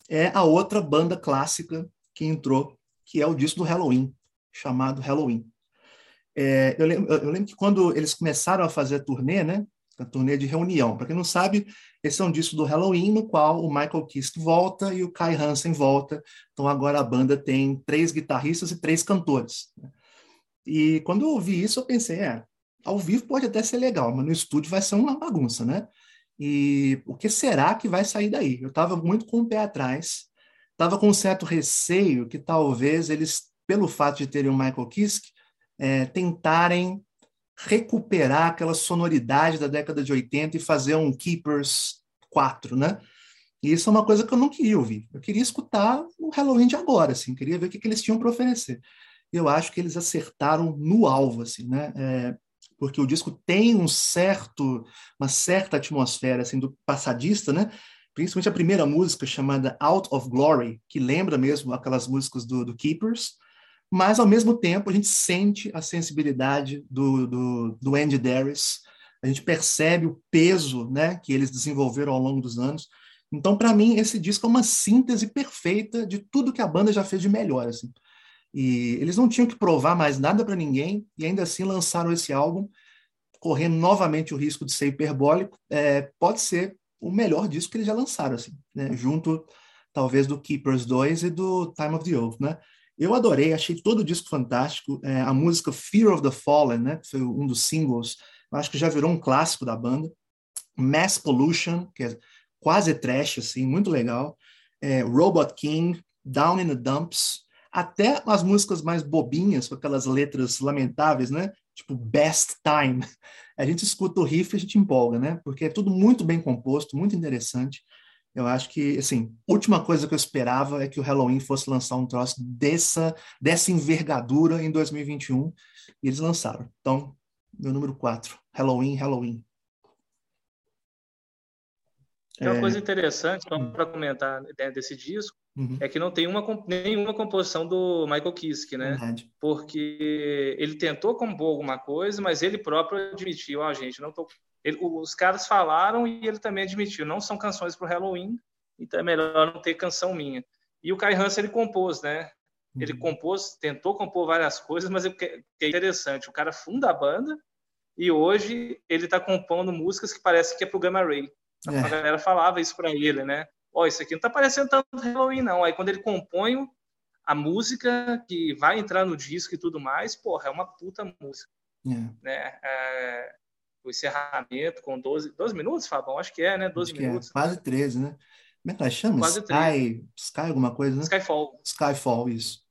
é a outra banda clássica que entrou, que é o disco do Halloween, chamado Halloween. É, eu, lembro, eu, lembro, que quando eles começaram a fazer a turnê, né? A turnê de reunião. Para quem não sabe, esse é um disco do Halloween, no qual o Michael Kiske volta e o Kai Hansen volta. Então agora a banda tem três guitarristas e três cantores. Né? E quando eu ouvi isso, eu pensei, é, ao vivo pode até ser legal, mas no estúdio vai ser uma bagunça, né? E o que será que vai sair daí? Eu estava muito com o pé atrás, estava com um certo receio que talvez eles, pelo fato de terem o Michael Kiske, é, tentarem recuperar aquela sonoridade da década de 80 e fazer um Keepers 4, né? E isso é uma coisa que eu não queria ouvir. Eu queria escutar o Halloween de agora, assim, queria ver o que, que eles tinham para oferecer. Eu acho que eles acertaram no alvo, assim, né? É, porque o disco tem um certo, uma certa atmosfera, assim, do passadista, né? Principalmente a primeira música chamada Out of Glory, que lembra mesmo aquelas músicas do, do Keepers, mas ao mesmo tempo a gente sente a sensibilidade do, do, do Andy Darius, a gente percebe o peso né, que eles desenvolveram ao longo dos anos. Então, para mim, esse disco é uma síntese perfeita de tudo que a banda já fez de melhor. Assim. E eles não tinham que provar mais nada para ninguém, e ainda assim lançaram esse álbum, correndo novamente o risco de ser hiperbólico. É, pode ser o melhor disco que eles já lançaram, assim, né? junto talvez do Keepers 2 e do Time of the Oath. Né? Eu adorei, achei todo o disco fantástico. É, a música Fear of the Fallen, né, foi um dos singles, acho que já virou um clássico da banda. Mass Pollution, que é quase trash, assim, muito legal. É, Robot King, Down in the Dumps, até as músicas mais bobinhas, com aquelas letras lamentáveis, né? Tipo Best Time. A gente escuta o riff e a gente empolga, né? Porque é tudo muito bem composto, muito interessante. Eu acho que, assim, última coisa que eu esperava é que o Halloween fosse lançar um troço dessa, dessa envergadura em 2021, e eles lançaram. Então, meu número 4, Halloween, Halloween. Tem uma é... coisa interessante, só para comentar né, desse disco, uhum. é que não tem uma, nenhuma composição do Michael Kiske, né? Verdade. Porque ele tentou compor alguma coisa, mas ele próprio admitiu, ó, oh, gente, não tô ele, os caras falaram e ele também admitiu, não são canções para o Halloween, então é melhor não ter canção minha. E o Kai Hansen, ele compôs, né? Ele uhum. compôs, tentou compor várias coisas, mas é, é interessante, o cara funda a banda e hoje ele está compondo músicas que parece que é pro Gamma Ray. É. A galera falava isso para ele, né? Ó, oh, isso aqui não tá parecendo tanto Halloween, não. Aí quando ele compõe a música que vai entrar no disco e tudo mais, porra, é uma puta música. É. Né? É, o encerramento com 12, 12 minutos, Fabão? Acho que é, né? 12 Acho minutos. É. Quase 13, né? Como é que ela chama? Quase Sky, Sky alguma coisa, né? Skyfall. Skyfall, isso.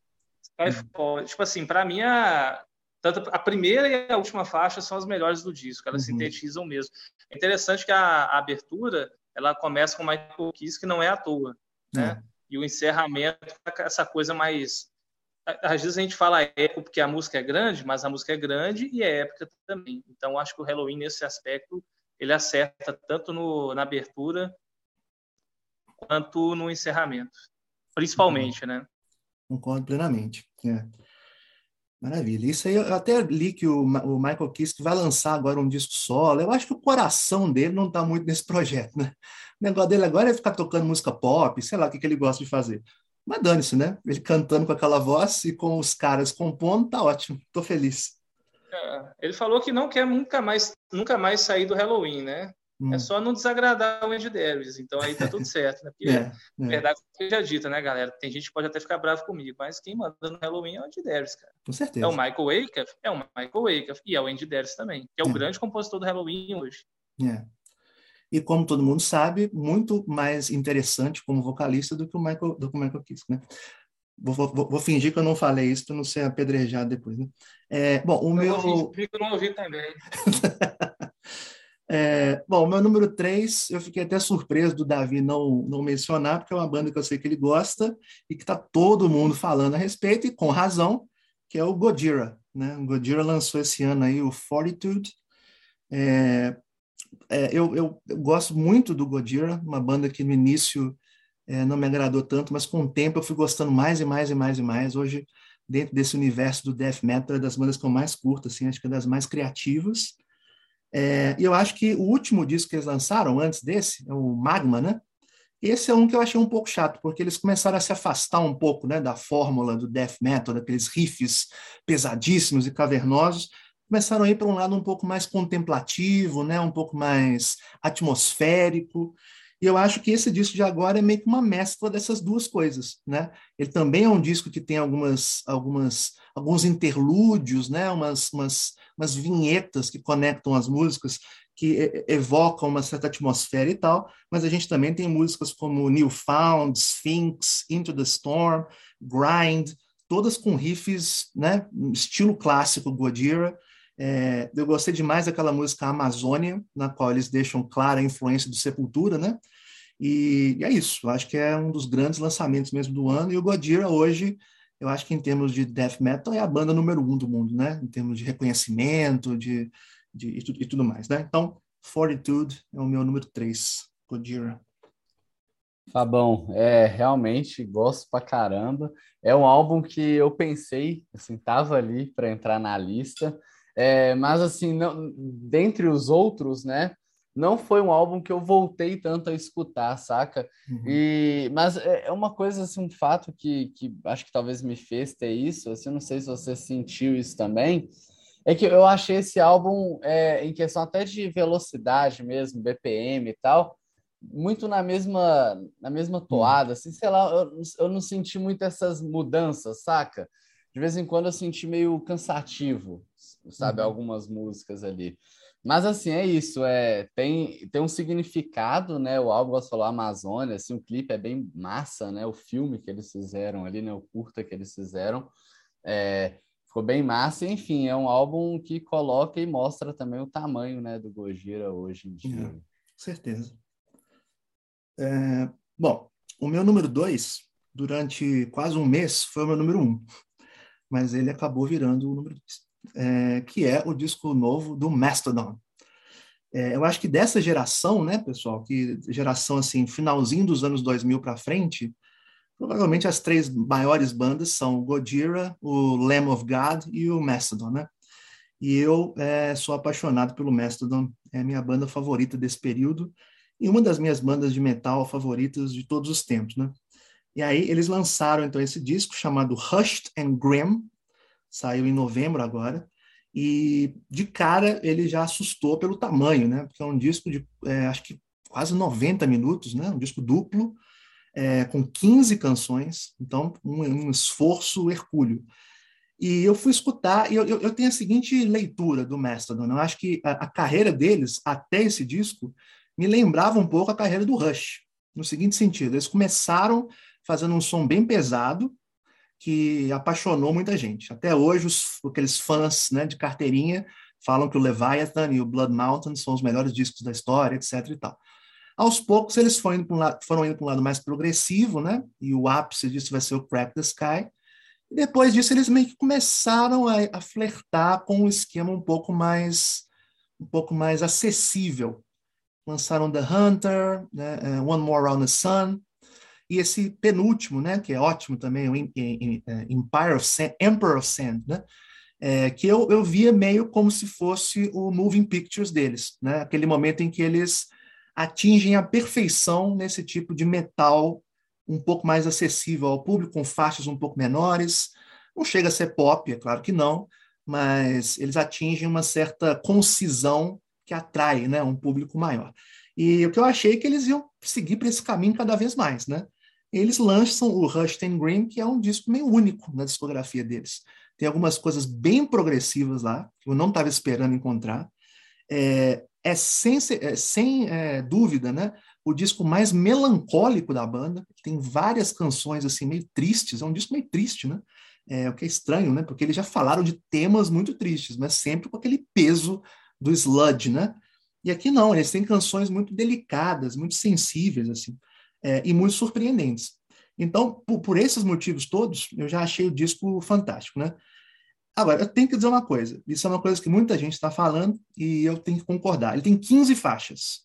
Skyfall. Tipo assim, para mim, a, tanto a primeira e a última faixa são as melhores do disco, elas uhum. sintetizam mesmo. É interessante que a, a, abertura ela começa com Michael Kiss, que não é à toa, né? É. E o encerramento, essa coisa mais às vezes a gente fala épico porque a música é grande, mas a música é grande e é épica também. Então acho que o Halloween nesse aspecto ele acerta tanto no, na abertura quanto no encerramento, principalmente, né? Concordo plenamente. É. Maravilha. Isso aí eu até li que o, o Michael Kiske vai lançar agora um disco solo. Eu acho que o coração dele não está muito nesse projeto, né? O negócio dele agora é ficar tocando música pop, sei lá o que, que ele gosta de fazer. Mas dane-se, né? Ele cantando com aquela voz e com os caras compondo, tá ótimo. Tô feliz. É, ele falou que não quer nunca mais, nunca mais sair do Halloween, né? Hum. É só não desagradar o Andy Davis, então aí tá tudo certo, né? Porque, é, é. verdade seja dita, né, galera? Tem gente que pode até ficar bravo comigo, mas quem manda no Halloween é o Andy Davis, cara. Com certeza. É o Michael Wakeff, é o Michael Wakeff, e é o Andy Davis também, que é o é. grande compositor do Halloween hoje. É. E como todo mundo sabe, muito mais interessante como vocalista do que o Michael, do que o Michael Kiske, né? Vou, vou, vou, fingir que eu não falei isso para não ser apedrejado depois. Né? É, bom, o eu meu. Vou fingir que eu não ouvi também. É, bom, meu número 3, eu fiquei até surpreso do Davi não, não mencionar, porque é uma banda que eu sei que ele gosta e que está todo mundo falando a respeito, e com razão, que é o Gojira. Né? O Gojira lançou esse ano aí o Fortitude. É, é, eu, eu, eu, gosto muito do Gojira, uma banda que no início é, não me agradou tanto, mas com o tempo eu fui gostando mais e mais e mais e mais. Hoje, dentro desse universo do death metal, é das bandas que eu mais curto, assim, acho que é das mais criativas. É, e eu acho que o último disco que eles lançaram antes desse, é o Magma, né? Esse é um que eu achei um pouco chato, porque eles começaram a se afastar um pouco né, da fórmula do death metal, daqueles riffs pesadíssimos e cavernosos, começaram a ir para um lado um pouco mais contemplativo, né, um pouco mais atmosférico. E eu acho que esse disco de agora é meio que uma mescla dessas duas coisas, né? Ele também é um disco que tem algumas, algumas, alguns interlúdios, né? Umas, umas, umas vinhetas que conectam as músicas, que evocam uma certa atmosfera e tal. Mas a gente também tem músicas como Newfound, Sphinx, Into the Storm, Grind, todas com riffs, né? Estilo clássico Godira. É, eu gostei demais daquela música Amazônia, na qual eles deixam clara a influência do Sepultura, né? E, e é isso, acho que é um dos grandes lançamentos mesmo do ano. E o Godira hoje, eu acho que em termos de death metal, é a banda número um do mundo, né? Em termos de reconhecimento de, de, e, tudo, e tudo mais, né? Então, Fortitude é o meu número três, Godira. Fabão, é, realmente gosto pra caramba. É um álbum que eu pensei, assim, tava ali para entrar na lista. É, mas assim, não, dentre os outros, né? Não foi um álbum que eu voltei tanto a escutar, saca? Uhum. E, mas é, é uma coisa, assim, um fato que, que acho que talvez me fez ter isso, assim, não sei se você sentiu isso também, é que eu achei esse álbum, é, em questão até de velocidade mesmo, BPM e tal, muito na mesma, na mesma toada, assim, sei lá, eu, eu não senti muito essas mudanças, saca? De vez em quando eu senti meio cansativo, sabe, uhum. algumas músicas ali. Mas assim, é isso, é, tem, tem um significado, né? O álbum, falou, Amazônia, assim, o clipe é bem massa, né? O filme que eles fizeram ali, né? O curta que eles fizeram, é, ficou bem massa. Enfim, é um álbum que coloca e mostra também o tamanho, né, do Gojira hoje em dia. É, com certeza. É, bom, o meu número dois, durante quase um mês, foi o meu número um mas ele acabou virando o número 2, é, que é o disco novo do Mastodon. É, eu acho que dessa geração, né, pessoal, que geração assim, finalzinho dos anos 2000 para frente, provavelmente as três maiores bandas são o Gojira, o Lamb of God e o Mastodon, né? E eu é, sou apaixonado pelo Mastodon, é a minha banda favorita desse período e uma das minhas bandas de metal favoritas de todos os tempos, né? E aí eles lançaram então esse disco chamado Hushed and Grim, saiu em novembro agora, e de cara ele já assustou pelo tamanho, né? Porque é um disco de é, acho que quase 90 minutos, né? Um disco duplo, é, com 15 canções, então um, um, esforço hercúleo. E eu fui escutar, e eu, eu, eu, tenho a seguinte leitura do Mastodon, eu acho que a, a, carreira deles, até esse disco, me lembrava um pouco a carreira do Rush, no seguinte sentido, eles começaram fazendo um som bem pesado, que apaixonou muita gente. Até hoje, os, aqueles fãs né, de carteirinha falam que o Leviathan e o Blood Mountain são os melhores discos da história, etc. e tal. Aos poucos, eles foram indo para um lado, foram indo para um lado mais progressivo, né? E o ápice disso vai ser o Crack the Sky. E depois disso, eles meio que começaram a, a flertar com um esquema um pouco mais um pouco mais acessível. Lançaram The Hunter, né? Eh, One More Around the Sun, e esse penúltimo, né, que é ótimo também, o é, Empire of Sand, Emperor of Sand, né, é, que eu, eu via meio como se fosse o moving pictures deles, né, aquele momento em que eles atingem a perfeição nesse tipo de metal um pouco mais acessível ao público, com faixas um pouco menores. Não chega a ser pop, é claro que não, mas eles atingem uma certa concisão que atrai né, um público maior. E o que eu achei é que eles iam seguir para esse caminho cada vez mais, né? Eles lançam o Rushton Green, que é um disco meio único na discografia deles. Tem algumas coisas bem progressivas lá, que eu não estava esperando encontrar. É, é sem, é, sem é, dúvida, né? O disco mais melancólico da banda. Tem várias canções assim meio tristes. É um disco meio triste, né? É, o que é estranho, né? Porque eles já falaram de temas muito tristes, mas sempre com aquele peso do sludge, né? E aqui não, eles têm canções muito delicadas, muito sensíveis, assim, é, e muito surpreendentes. Então, por, por, esses motivos todos, eu já achei o disco fantástico, né? Agora, eu tenho que dizer uma coisa, isso é uma coisa que muita gente está falando e eu tenho que concordar. Ele tem 15 faixas.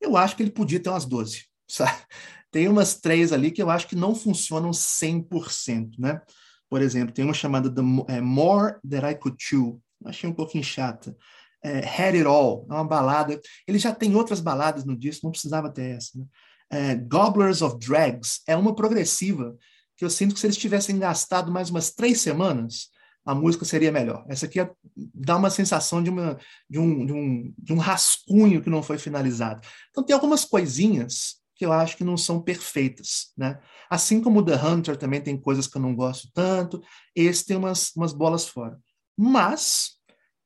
Eu acho que ele podia ter umas 12, sabe? Tem umas três ali que eu acho que não funcionam 100%, né? Por exemplo, tem uma chamada The é, More That I Could Chew. Achei um pouquinho chata é, Had It All, é uma balada. Ele já tem outras baladas no disco, não precisava ter essa. Né? É, Gobblers of Drags é uma progressiva que eu sinto que se eles tivessem gastado mais umas três semanas, a música seria melhor. Essa aqui é, dá uma sensação de, uma, de, um, de, um, de um rascunho que não foi finalizado. Então tem algumas coisinhas que eu acho que não são perfeitas, né? Assim como The Hunter também tem coisas que eu não gosto tanto, esse tem umas, umas bolas fora. Mas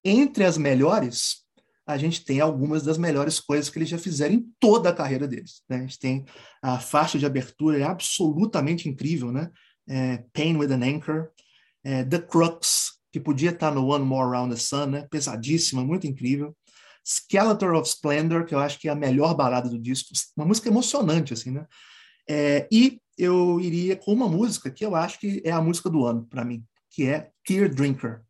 entre as melhores, a gente tem algumas das melhores coisas que eles já fizeram em toda a carreira deles. Né? A gente tem a faixa de abertura, é absolutamente incrível, né? É, Pain with an Anchor, é, The Crux, que podia estar no One More Around the Sun, né? pesadíssima, muito incrível. Skeletor of Splendor, que eu acho que é a melhor balada do disco, uma música emocionante, assim, né? É, e eu iria com uma música que eu acho que é a música do ano para mim, que é Tear Drinker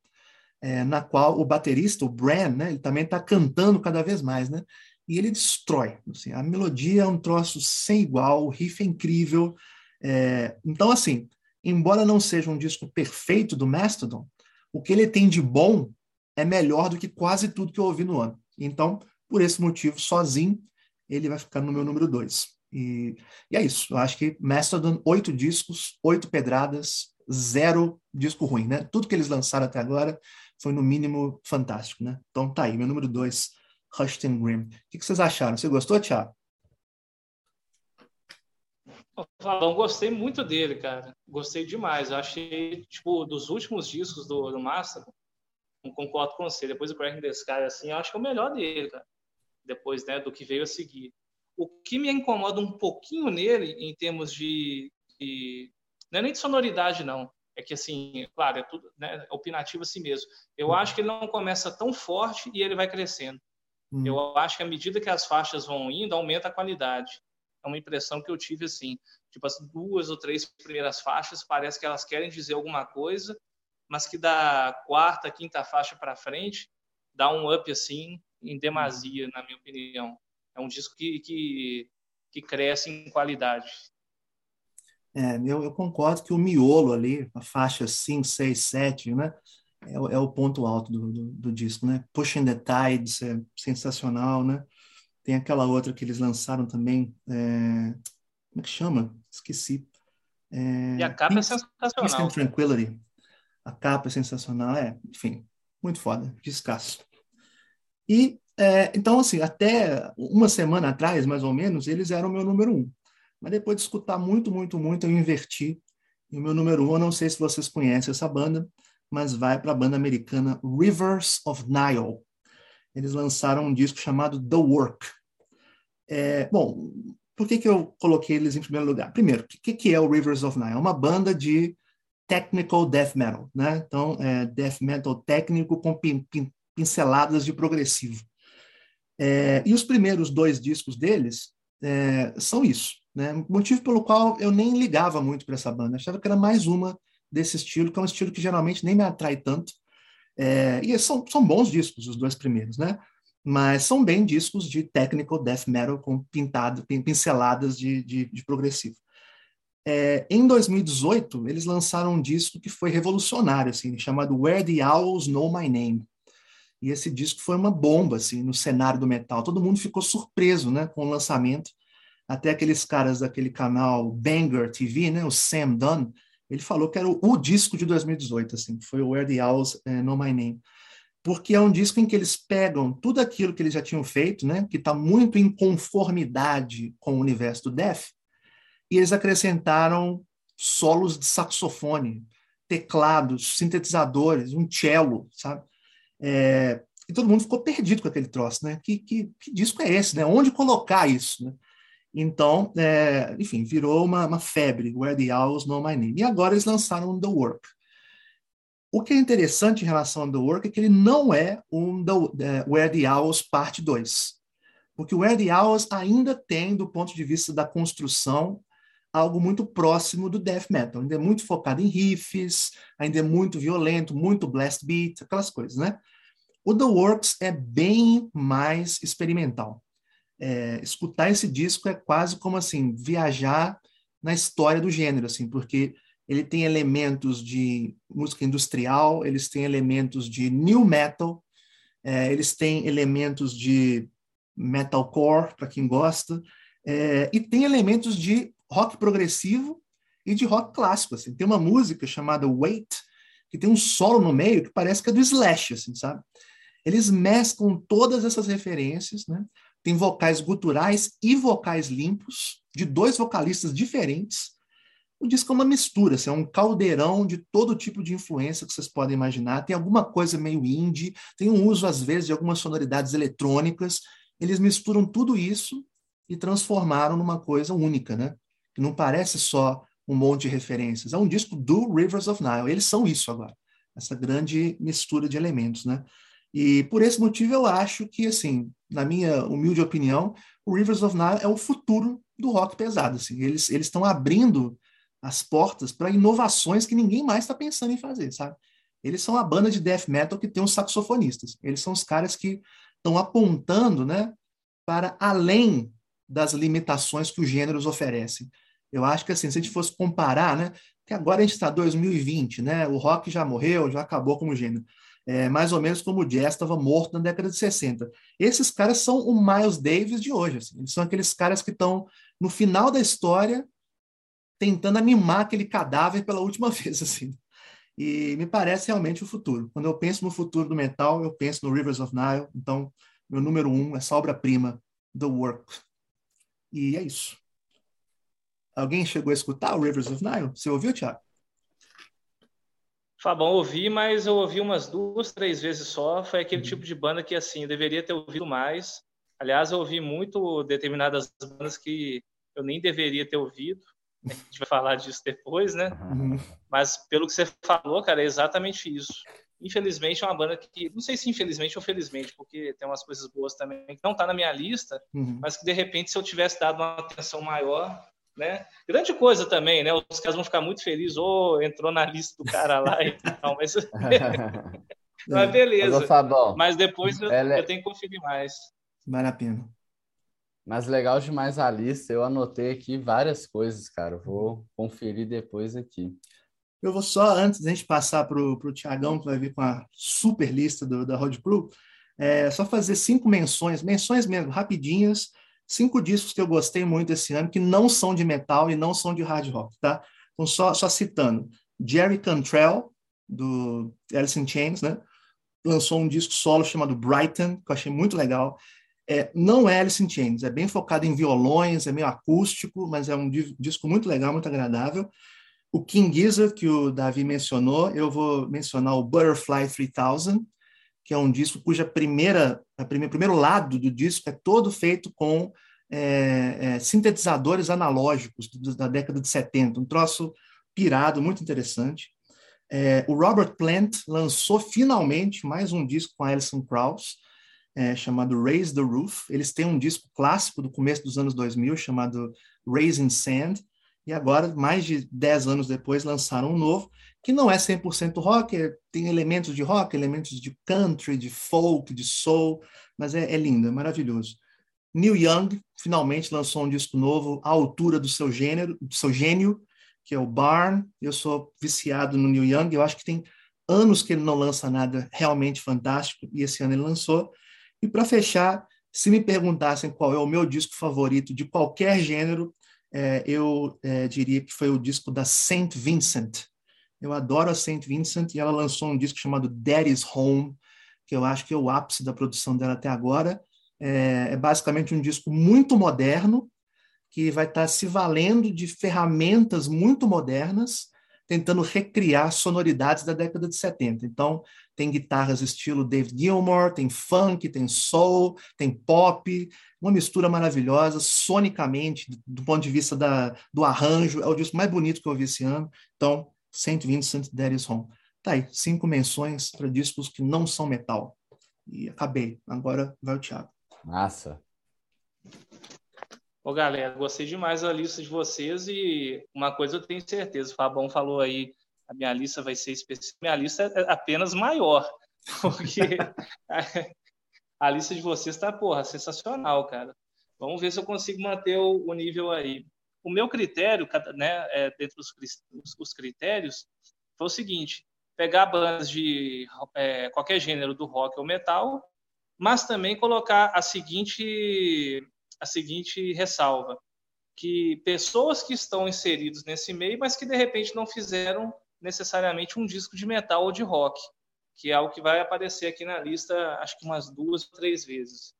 é, na qual o baterista, o Bran, né, ele também está cantando cada vez mais, né? E ele destrói. Assim, a melodia é um troço sem igual, o riff é incrível. É, então, assim, embora não seja um disco perfeito do Mastodon, o que ele tem de bom é melhor do que quase tudo que eu ouvi no ano. Então, por esse motivo, sozinho, ele vai ficar no meu número dois. E, e é isso. Eu acho que Mastodon, oito discos, oito pedradas, zero disco ruim, né? Tudo que eles lançaram até agora foi no mínimo fantástico, né? Então tá aí, meu número dois, Rushton Grimm. O que, vocês acharam? Você gostou, Thiago? Falão, gostei muito dele, cara. Gostei demais. Eu achei, tipo, dos últimos discos do, do Master, não concordo com você. Depois do Cracking the Sky, assim, eu acho que é o melhor dele, cara. Depois, né, do que veio a seguir. O que me incomoda um pouquinho nele, em termos de, de não é nem de sonoridade, não é que assim, claro, é tudo né, é opinativo assim mesmo. Eu acho que ele não começa tão forte e ele vai crescendo. Hum. Eu acho que à medida que as faixas vão indo, aumenta a qualidade. É uma impressão que eu tive assim, tipo as duas ou três primeiras faixas parece que elas querem dizer alguma coisa, mas que da quarta, quinta faixa para frente dá um up assim em demasia, na minha opinião. É um disco que, que, que cresce em qualidade. É, eu, eu, concordo que o miolo ali, a faixa 5, 6, 7, né? É, é o ponto alto do, do, do, disco, né? Pushing the Tides é sensacional, né? Tem aquela outra que eles lançaram também, é, como é que chama? Esqueci. É, e a capa Peace, é sensacional. And Tranquility. A capa é sensacional, é, enfim, muito foda, descasso. E, é, então, assim, até uma semana atrás, mais ou menos, eles eram o meu número um. Mas depois de escutar muito, muito, muito, eu inverti. E o meu número um, não sei se vocês conhecem essa banda, mas vai para a banda americana Rivers of Nile. Eles lançaram um disco chamado The Work. É, bom, por que, que eu coloquei eles em primeiro lugar? Primeiro, o que, que é o Rivers of Nile? É uma banda de technical death metal, né? Então, é death metal técnico com pin, pin, pinceladas de progressivo. É, e os primeiros dois discos deles é, são isso, né? Motivo pelo qual eu nem ligava muito para essa banda, achava que era mais uma desse estilo, que é um estilo que geralmente nem me atrai tanto. É, e são, são bons discos, os dois primeiros, né? mas são bem discos de technical death metal com pintado, pinceladas de, de, de progressivo. É, em 2018, eles lançaram um disco que foi revolucionário, assim, chamado Where the Owls Know My Name. E esse disco foi uma bomba, assim, no cenário do metal. Todo mundo ficou surpreso, né, com o lançamento. Até aqueles caras daquele canal Banger TV, né, o Sam Dunn, ele falou que era o, disco de 2018, assim, foi o Where the Owls uh, Know My Name porque é um disco em que eles pegam tudo aquilo que eles já tinham feito, né, que está muito em conformidade com o universo do Def, e eles acrescentaram solos de saxofone, teclados, sintetizadores, um cello, sabe? É, e todo mundo ficou perdido com aquele troço, né? Que, que, que disco é esse, né? Onde colocar isso, né? Então, é, enfim, virou uma, uma, febre, Where the Owls Know My Name. E agora eles lançaram The Work. O que é interessante em relação ao The Work é que ele não é um the, uh, Where the Owls parte 2. Porque o Where the Owls ainda tem, do ponto de vista da construção, algo muito próximo do death metal. Ainda é muito focado em riffs, ainda é muito violento, muito blast beat, aquelas coisas, né? O The Works é bem mais experimental. É, escutar esse disco é quase como assim viajar na história do gênero, assim, porque ele tem elementos de música industrial, eles têm elementos de new metal, é, eles têm elementos de metalcore, para quem gosta, é, e tem elementos de rock progressivo e de rock clássico. Assim. Tem uma música chamada Wait, que tem um solo no meio que parece que é do Slash, assim, sabe? Eles mesclam todas essas referências, né? Tem vocais guturais e vocais limpos, de dois vocalistas diferentes, o disco é uma mistura, assim, é um caldeirão de todo tipo de influência que vocês podem imaginar. Tem alguma coisa meio indie, tem um uso, às vezes, de algumas sonoridades eletrônicas. Eles misturam tudo isso e transformaram numa coisa única, né? Que não parece só um monte de referências. É um disco do Rivers of Nile. Eles são isso agora, essa grande mistura de elementos, né? E por esse motivo eu acho que, assim, na minha humilde opinião, o Rivers of Nile é o futuro do rock pesado. Assim. Eles estão abrindo as portas para inovações que ninguém mais está pensando em fazer, sabe? Eles são a banda de death metal que tem os saxofonistas. Eles são os caras que estão apontando, né, para além das limitações que os gêneros oferecem. Eu acho que assim, se a gente fosse comparar, né, que agora a gente está 2020, né, o rock já morreu, já acabou como gênero. É, mais ou menos como o jazz estava morto na década de 60. Esses caras são o Miles Davis de hoje. Assim. Eles são aqueles caras que estão no final da história tentando animar aquele cadáver pela última vez, assim. E me parece realmente o futuro. Quando eu penso no futuro do metal, eu penso no Rivers of Nile. Então, meu número um, essa obra-prima, The Work. E é isso. Alguém chegou a escutar o Rivers of Nile? Você ouviu, Thiago? Fabão, ouvi, mas eu ouvi umas duas, três vezes só. Foi aquele uhum. tipo de banda que, assim, eu deveria ter ouvido mais. Aliás, eu ouvi muito determinadas bandas que eu nem deveria ter ouvido. A gente vai falar disso depois, né? Uhum. Mas pelo que você falou, cara, é exatamente isso. Infelizmente é uma banda que, não sei se infelizmente ou felizmente, porque tem umas coisas boas também que não tá na minha lista, uhum. mas que de repente se eu tivesse dado uma atenção maior, né? Grande coisa também, né? Os caras vão ficar muito felizes, ou oh, entrou na lista do cara lá e tal, mas mas beleza. Mas, mas depois eu, é... eu tenho que conferir mais. Vale a pena. Mas legal demais a lista. Eu anotei aqui várias coisas, cara. Vou conferir depois aqui. Eu vou só, antes da gente passar para o Tiagão, que vai vir com a super lista do, da Road Crew, é, só fazer cinco menções, menções mesmo, rapidinhas, cinco discos que eu gostei muito esse ano, que não são de metal e não são de hard rock, tá? Então, só, só citando. Jerry Cantrell, do Alice in Chains, né? Lançou um disco solo chamado Brighton, que eu achei muito legal. É, não é Alice in Chains, é bem focado em violões, é meio acústico, mas é um disco muito legal, muito agradável. O King Gizzard, que o Davi mencionou, eu vou mencionar o Butterfly 3000, que é um disco cuja primeira, a primeiro, primeiro lado do disco é todo feito com é, é, sintetizadores analógicos da década de 70, um troço pirado, muito interessante. É, o Robert Plant lançou finalmente mais um disco com a Alison Krauss, é, chamado Raise the Roof. Eles têm um disco clássico do começo dos anos 2000 chamado Raising Sand, e agora, mais de 10 anos depois, lançaram um novo, que não é 100% rock, é, tem elementos de rock, elementos de country, de folk, de soul, mas é, é lindo, é maravilhoso. Neil Young finalmente lançou um disco novo à altura do seu gênero, do seu gênio, que é o Barn. Eu sou viciado no Neil Young, eu acho que tem anos que ele não lança nada realmente fantástico e esse ano ele lançou. E para fechar, se me perguntassem qual é o meu disco favorito de qualquer gênero, é, eu é, diria que foi o disco da Saint Vincent. Eu adoro a Saint Vincent e ela lançou um disco chamado Daddy's Home, que eu acho que é o ápice da produção dela até agora. É, é basicamente um disco muito moderno, que vai estar se valendo de ferramentas muito modernas, tentando recriar sonoridades da década de 70. Então, tem guitarras estilo David Gilmour, tem funk, tem soul, tem pop, uma mistura maravilhosa, sonicamente, do ponto de vista da, do arranjo, é o disco mais bonito que eu ouvi esse ano. Então, Saint Vincent, Daddy's Home. Tá aí, cinco menções para discos que não são metal. E acabei. Agora vai o Thiago. Massa. Ô, galera, gostei demais da lista de vocês e uma coisa eu tenho certeza, o Fabão falou aí, a minha lista vai ser especial. Minha lista é apenas maior, porque a, a lista de vocês está, porra, sensacional, cara. Vamos ver se eu consigo manter o, o nível aí. O meu critério, né, é, dentro dos os critérios, foi o seguinte: pegar bandas de é, qualquer gênero do rock ou metal, mas também colocar a seguinte a seguinte ressalva, que pessoas que estão inseridos nesse meio, mas que de repente não fizeram necessariamente um disco de metal ou de rock, que é algo que vai aparecer aqui na lista, acho que umas duas três vezes.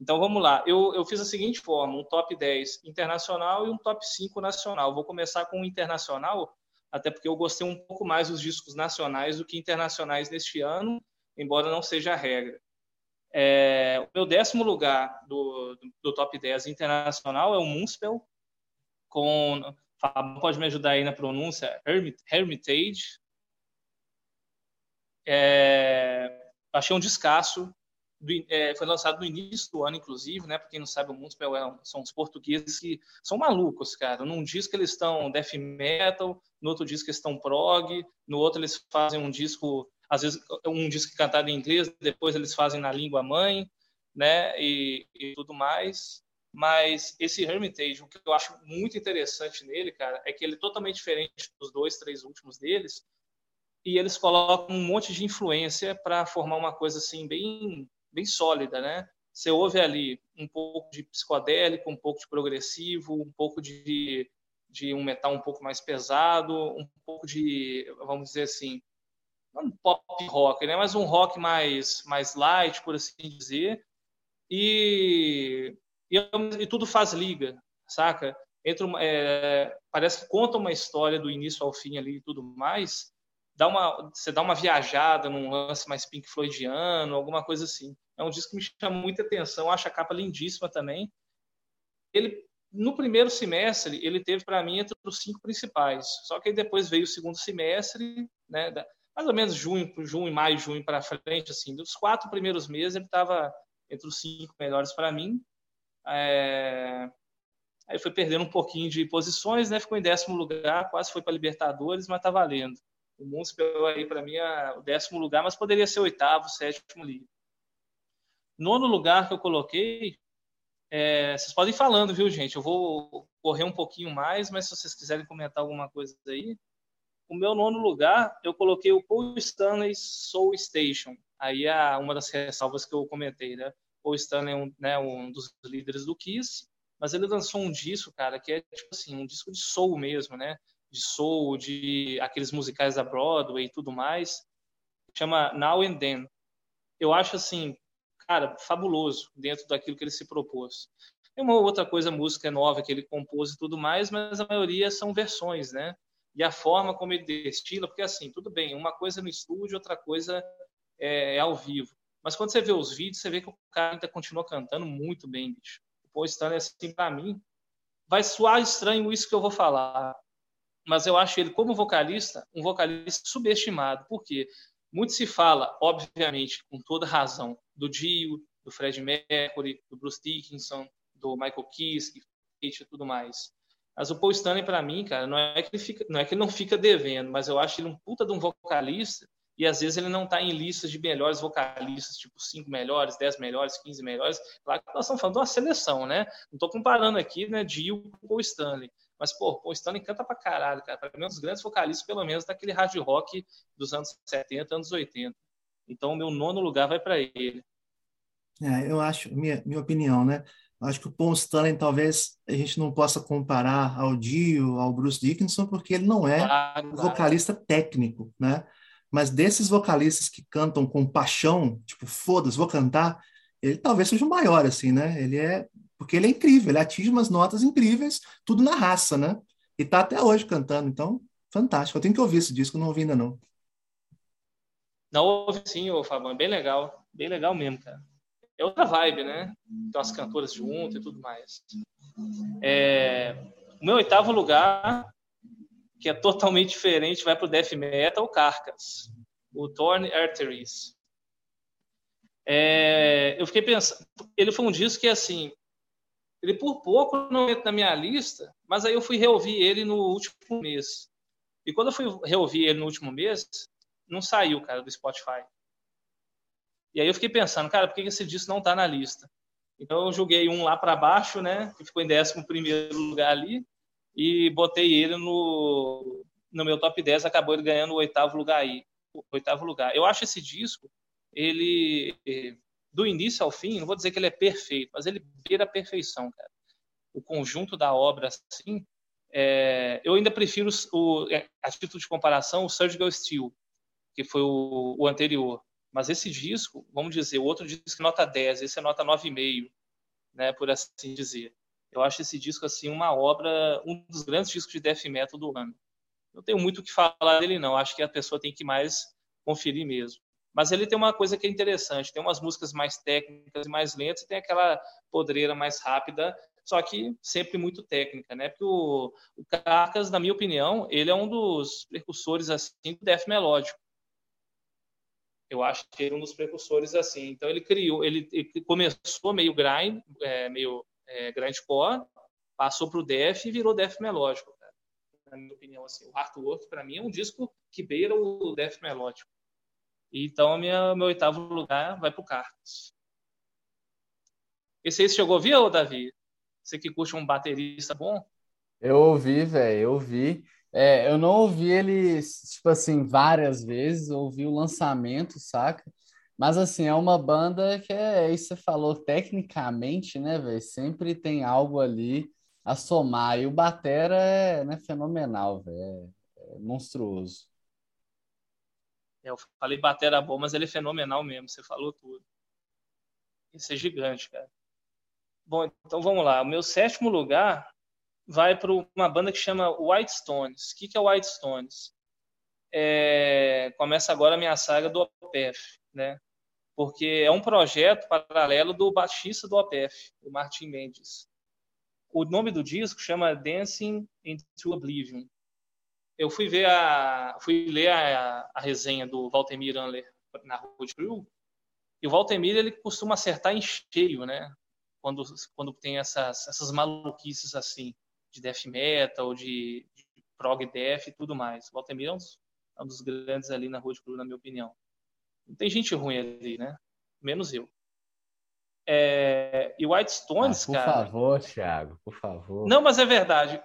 Então vamos lá, eu, eu fiz a seguinte forma: um top 10 internacional e um top 5 nacional. Vou começar com o internacional, até porque eu gostei um pouco mais dos discos nacionais do que internacionais neste ano, embora não seja a regra. É, o meu décimo lugar do, do, do, top 10 internacional é o Munspel, com. Pode me ajudar aí na pronúncia? Hermitage. É, achei um descasso. Do, é, foi lançado no início do ano, inclusive, né? Para quem não sabe, o Munspel é, são os portugueses que são malucos, cara. Num disco eles estão death metal, no outro disco eles estão prog, no outro eles fazem um disco às vezes um disco cantado em inglês, depois eles fazem na língua mãe, né, e, e, tudo mais. Mas esse Hermitage, o que eu acho muito interessante nele, cara, é que ele é totalmente diferente dos dois, três últimos deles, e eles colocam um monte de influência para formar uma coisa assim bem, bem sólida, né? Você ouve ali um pouco de psicodélico, um pouco de progressivo, um pouco de, de um metal um pouco mais pesado, um pouco de, vamos dizer assim, um pop rock, né? mas um rock mais, mais light, por assim dizer. E, e, e tudo faz liga, saca? Entra é, parece que conta uma história do início ao fim ali e tudo mais. Dá uma, você dá uma viajada num lance mais Pink Floydiano, alguma coisa assim. É um disco que me chama muita atenção, acho a capa lindíssima também. Ele, no primeiro semestre, ele teve para mim entre os cinco principais. Só que aí depois veio o segundo semestre, né? mais ou menos junho, junho, maio, junho para frente, assim, dos quatro primeiros meses ele estava entre os cinco melhores para mim. É... Aí foi perdendo um pouquinho de posições, né? Ficou em décimo lugar, quase foi para Libertadores, mas tá valendo. O Municipal aí para mim é o décimo lugar, mas poderia ser oitavo, sétimo livro. Nono lugar que eu coloquei, é... vocês podem ir falando, viu, gente? Eu vou correr um pouquinho mais, mas se vocês quiserem comentar alguma coisa aí, o meu nono lugar, eu coloquei o Paul Stanley Soul Station. Aí é uma das ressalvas que eu comentei, né? Paul Stanley é um, né, um dos líderes do Kiss, mas ele lançou um disco, cara, que é tipo assim, um disco de soul mesmo, né? De soul, de aqueles musicais da Broadway e tudo mais. Chama Now and Then. Eu acho assim, cara, fabuloso dentro daquilo que ele se propôs. Tem uma outra coisa, música nova que ele compôs e tudo mais, mas a maioria são versões, né? E a forma como ele destila, porque assim, tudo bem, uma coisa no estúdio, outra coisa é, é ao vivo. Mas quando você vê os vídeos, você vê que o cara ainda continua cantando muito bem, bicho. O Paul Stanley, assim, para mim, vai soar estranho isso que eu vou falar, mas eu acho ele, como vocalista, um vocalista subestimado. Por quê? Muito se fala, obviamente, com toda razão, do Dio, do Fred Mercury, do Bruce Dickinson, do Michael Kiske e tudo mais. Mas o Paul Stanley, para mim, cara, não é, que ele fica, não é que ele não fica devendo, mas eu acho ele um puta de um vocalista e às vezes ele não está em listas de melhores vocalistas, tipo 5 melhores, 10 melhores, 15 melhores. Claro que nós estamos falando de uma seleção, né? Não estou comparando aqui, né, Dio com Paul Stanley. Mas, pô, o Paul Stanley canta pra caralho, cara. Para mim, é um dos grandes vocalistas, pelo menos, daquele hard rock dos anos 70, anos 80. Então, o meu nono lugar vai para ele. É, eu acho, minha, minha opinião, né? Acho que o Paul Stanley talvez a gente não possa comparar ao Dio, ao Bruce Dickinson, porque ele não é claro, claro. vocalista técnico, né? Mas desses vocalistas que cantam com paixão, tipo, foda-se, vou cantar, ele talvez seja o maior, assim, né? Ele é. Porque ele é incrível, ele atinge umas notas incríveis, tudo na raça, né? E tá até hoje cantando, então, fantástico. Eu tenho que ouvir esse disco, não ouvi ainda não. Não ouvi sim, ô Fabão, bem legal, bem legal mesmo, cara. É outra vibe, né? Tem umas cantoras junto e tudo mais. É... O meu oitavo lugar que é totalmente diferente, vai para o death metal, Carcass, o Torn Arteries. É, eu fiquei pensando, ele foi um disco que assim, ele por pouco não entra na minha lista, mas aí eu fui reouvir ele no último mês. E quando eu fui reouvir ele no último mês, não saiu, cara, do Spotify. E aí eu fiquei pensando, cara, por que esse disco não está na lista? Então eu joguei um lá para baixo, né, que ficou em 11 primeiro lugar ali, e botei ele no, no meu top 10, acabou ele ganhando o oitavo lugar aí. O oitavo lugar. Eu acho esse disco, ele do início ao fim, não vou dizer que ele é perfeito, mas ele beira a perfeição, cara. O conjunto da obra, assim, é, eu ainda prefiro o, é, a título de comparação o Surgical Steel, que foi o, o, anterior. Mas esse disco, vamos dizer, o outro disco nota 10, esse é nota 9,5, né, por assim dizer. Eu acho esse disco assim uma obra, um dos grandes discos de death metal do ano. Não tenho muito o que falar dele não, acho que a pessoa tem que mais conferir mesmo. Mas ele tem uma coisa que é interessante, tem umas músicas mais técnicas e mais lentas, e tem aquela podreira mais rápida, só que sempre muito técnica, né? Porque o, o Carcas, na minha opinião, ele é um dos precursores assim do death melódico. Eu acho que ele é um dos precursores assim. Então ele criou, ele, ele começou meio grind, é, meio é, grindcore, passou para o Def e virou Def melódico. Cara. Na minha opinião, assim, o Artwork para mim é um disco que beira o Def melódico. Então, minha, meu oitavo lugar vai para o Carlos. Esse aí você chegou a ouvir, ô Davi? Você que curte um baterista bom? Eu ouvi, velho, eu ouvi. É, eu não ouvi ele, tipo assim, várias vezes, ouvi o lançamento, saca? Mas assim, é uma banda que é, é isso você falou, tecnicamente, né, velho? Sempre tem algo ali a somar. E o Batera é né, fenomenal, velho. É, é monstruoso. Eu falei Batera bom, mas ele é fenomenal mesmo. Você falou tudo. Isso é gigante, cara. Bom, então vamos lá. O meu sétimo lugar vai para uma banda que chama White Stones. O que, que é White Stones? É... Começa agora a minha saga do OPF, né? porque é um projeto paralelo do baixista do OPF, o Martin Mendes. O nome do disco chama Dancing into Oblivion. Eu fui ver a, fui ler a, a resenha do Walter Anler na Road Crew, e o Walter ele costuma acertar em cheio, né? Quando, quando tem essas, essas maluquices assim, de death metal, de, de prog death e tudo mais. O Walter é um dos, é um dos grandes ali na Road Crew, na minha opinião. Não tem gente ruim ali, né? Menos eu. É... E White Stones, ah, por cara. Por favor, Thiago, por favor. Não, mas é verdade.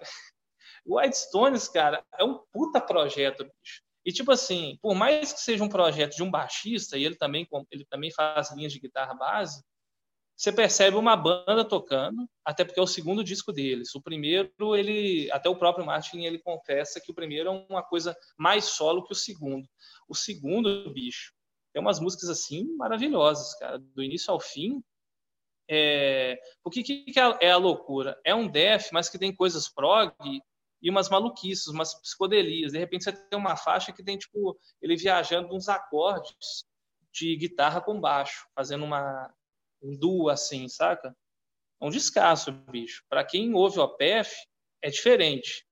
White Stones, cara, é um puta projeto, bicho. E tipo assim, por mais que seja um projeto de um baixista, e ele também, ele também faz linhas de guitarra base, você percebe uma banda tocando, até porque é o segundo disco deles. O primeiro, ele, até o próprio Martin, ele confessa que o primeiro é uma coisa mais solo que o segundo. O segundo, bicho, tem umas músicas assim maravilhosas, cara, do início ao fim. É... O que, que é a loucura? É um def, mas que tem coisas prog e umas maluquices, umas psicodelias. De repente você tem uma faixa que tem tipo ele viajando uns acordes de guitarra com baixo, fazendo uma um duo assim, saca? É um descasso, bicho. Para quem ouve o OPF, é diferente.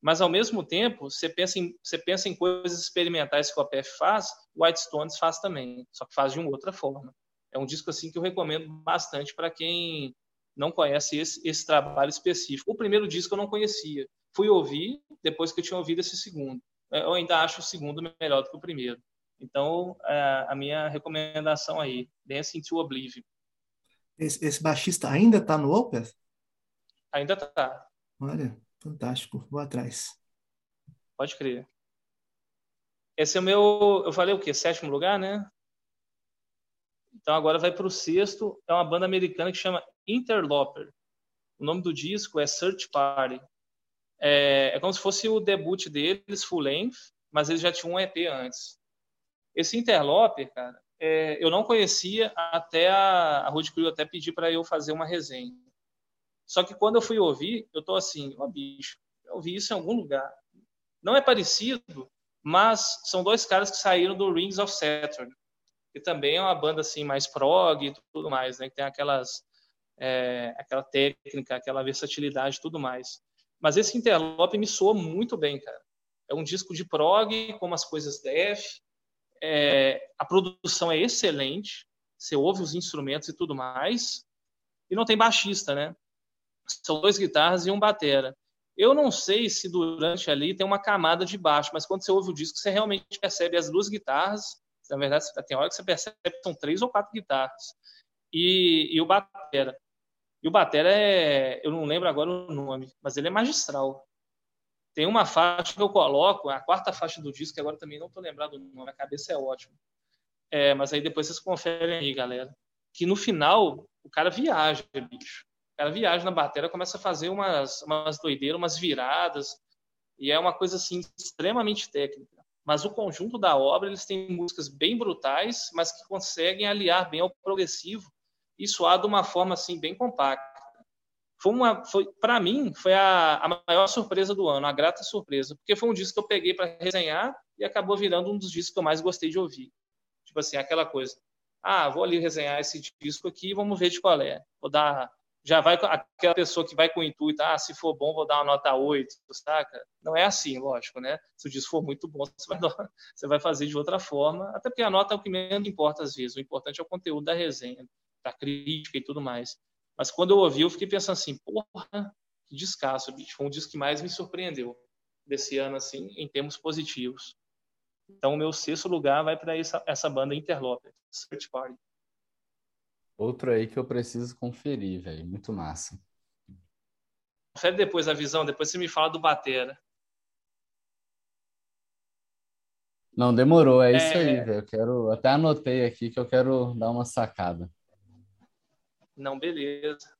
Mas, ao mesmo tempo, você pensa em, você pensa em coisas experimentais que o OPF faz, o White Stones faz também, só que faz de uma outra forma. É um disco assim que eu recomendo bastante para quem não conhece esse, esse trabalho específico. O primeiro disco eu não conhecia. Fui ouvir depois que eu tinha ouvido esse segundo. Eu ainda acho o segundo melhor do que o primeiro. Então, é, a minha recomendação aí, Dancing to Oblivion. Esse, esse baixista ainda está no Opeth? Ainda está. Olha, fantástico. Vou atrás. Pode crer. Esse é o meu. Eu falei o quê? Sétimo lugar, né? Então agora vai para o sexto. É uma banda americana que chama Interloper. O nome do disco é Search Party. É, é como se fosse o debut deles, full length, mas eles já tinham um EP antes. Esse Interloper, cara, é, eu não conhecia até a, a Ruth Crew até pedir para eu fazer uma resenha. Só que quando eu fui ouvir, eu tô assim, ó oh, bicho, eu ouvi isso em algum lugar. Não é parecido, mas são dois caras que saíram do Rings of Saturn, que também é uma banda assim mais prog e tudo mais, né? Que tem aquelas é, aquela técnica, aquela versatilidade e tudo mais. Mas esse Interlope me soa muito bem, cara. É um disco de prog, com umas coisas def, é, a produção é excelente, você ouve os instrumentos e tudo mais, e não tem baixista, né? São dois guitarras e um batera. Eu não sei se durante ali tem uma camada de baixo, mas quando você ouve o disco, você realmente percebe as duas guitarras. Na verdade, tem hora que você percebe que são três ou quatro guitarras. E, e o batera. E o batera é, eu não lembro agora o nome, mas ele é magistral. Tem uma faixa que eu coloco, a quarta faixa do disco, que agora também não estou lembrado do nome, a cabeça é ótima. É, mas aí depois vocês conferem aí, galera. Que no final, o cara viaja, bicho. O cara viaja na bateria, começa a fazer umas, umas doideiras, umas viradas. E é uma coisa, assim, extremamente técnica. Mas o conjunto da obra, eles têm músicas bem brutais, mas que conseguem aliar bem ao progressivo e soar de uma forma, assim, bem compacta foi uma foi para mim foi a, a maior surpresa do ano, a grata surpresa, porque foi um disco que eu peguei para resenhar e acabou virando um dos discos que eu mais gostei de ouvir. Tipo assim, aquela coisa. Ah, vou ali resenhar esse disco aqui, vamos ver de qual é. Vou dar já vai aquela pessoa que vai com o intuito, ah, se for bom, vou dar uma nota 8, saca? Não é assim, lógico, né? Se o disco for muito bom, você vai, você vai fazer de outra forma, até porque a nota é o que menos importa às vezes, o importante é o conteúdo da resenha, da crítica e tudo mais. Mas quando eu ouvi, eu fiquei pensando assim, porra, que descasso, bicho. Foi um disco que mais me surpreendeu desse ano, assim, em termos positivos. Então, o meu sexto lugar vai para essa, essa banda Interloper, Search Party. Outro aí que eu preciso conferir, velho. Muito massa. Confere depois a visão, depois você me fala do Batera. Não, demorou, é, é... isso aí, velho. Eu quero. Até anotei aqui que eu quero dar uma sacada. Não, beleza.